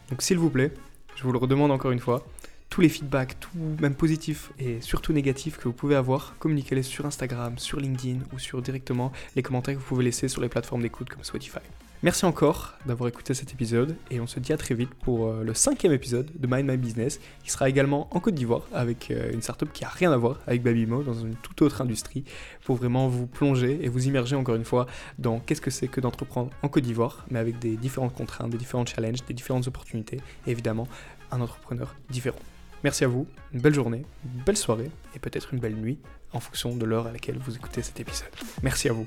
B: Donc s'il vous plaît, je vous le redemande encore une fois, tous les feedbacks, tout, même positifs et surtout négatifs que vous pouvez avoir, communiquez-les sur Instagram, sur LinkedIn ou sur directement les commentaires que vous pouvez laisser sur les plateformes d'écoute comme Spotify. Merci encore d'avoir écouté cet épisode et on se dit à très vite pour euh, le cinquième épisode de Mind My Business qui sera également en Côte d'Ivoire avec euh, une startup qui a rien à voir avec Babimo dans une toute autre industrie pour vraiment vous plonger et vous immerger encore une fois dans qu'est-ce que c'est que d'entreprendre en Côte d'Ivoire mais avec des différentes contraintes, des différents challenges, des différentes opportunités et évidemment un entrepreneur différent. Merci à vous, une belle journée, une belle soirée et peut-être une belle nuit en fonction de l'heure à laquelle vous écoutez cet épisode. Merci à vous.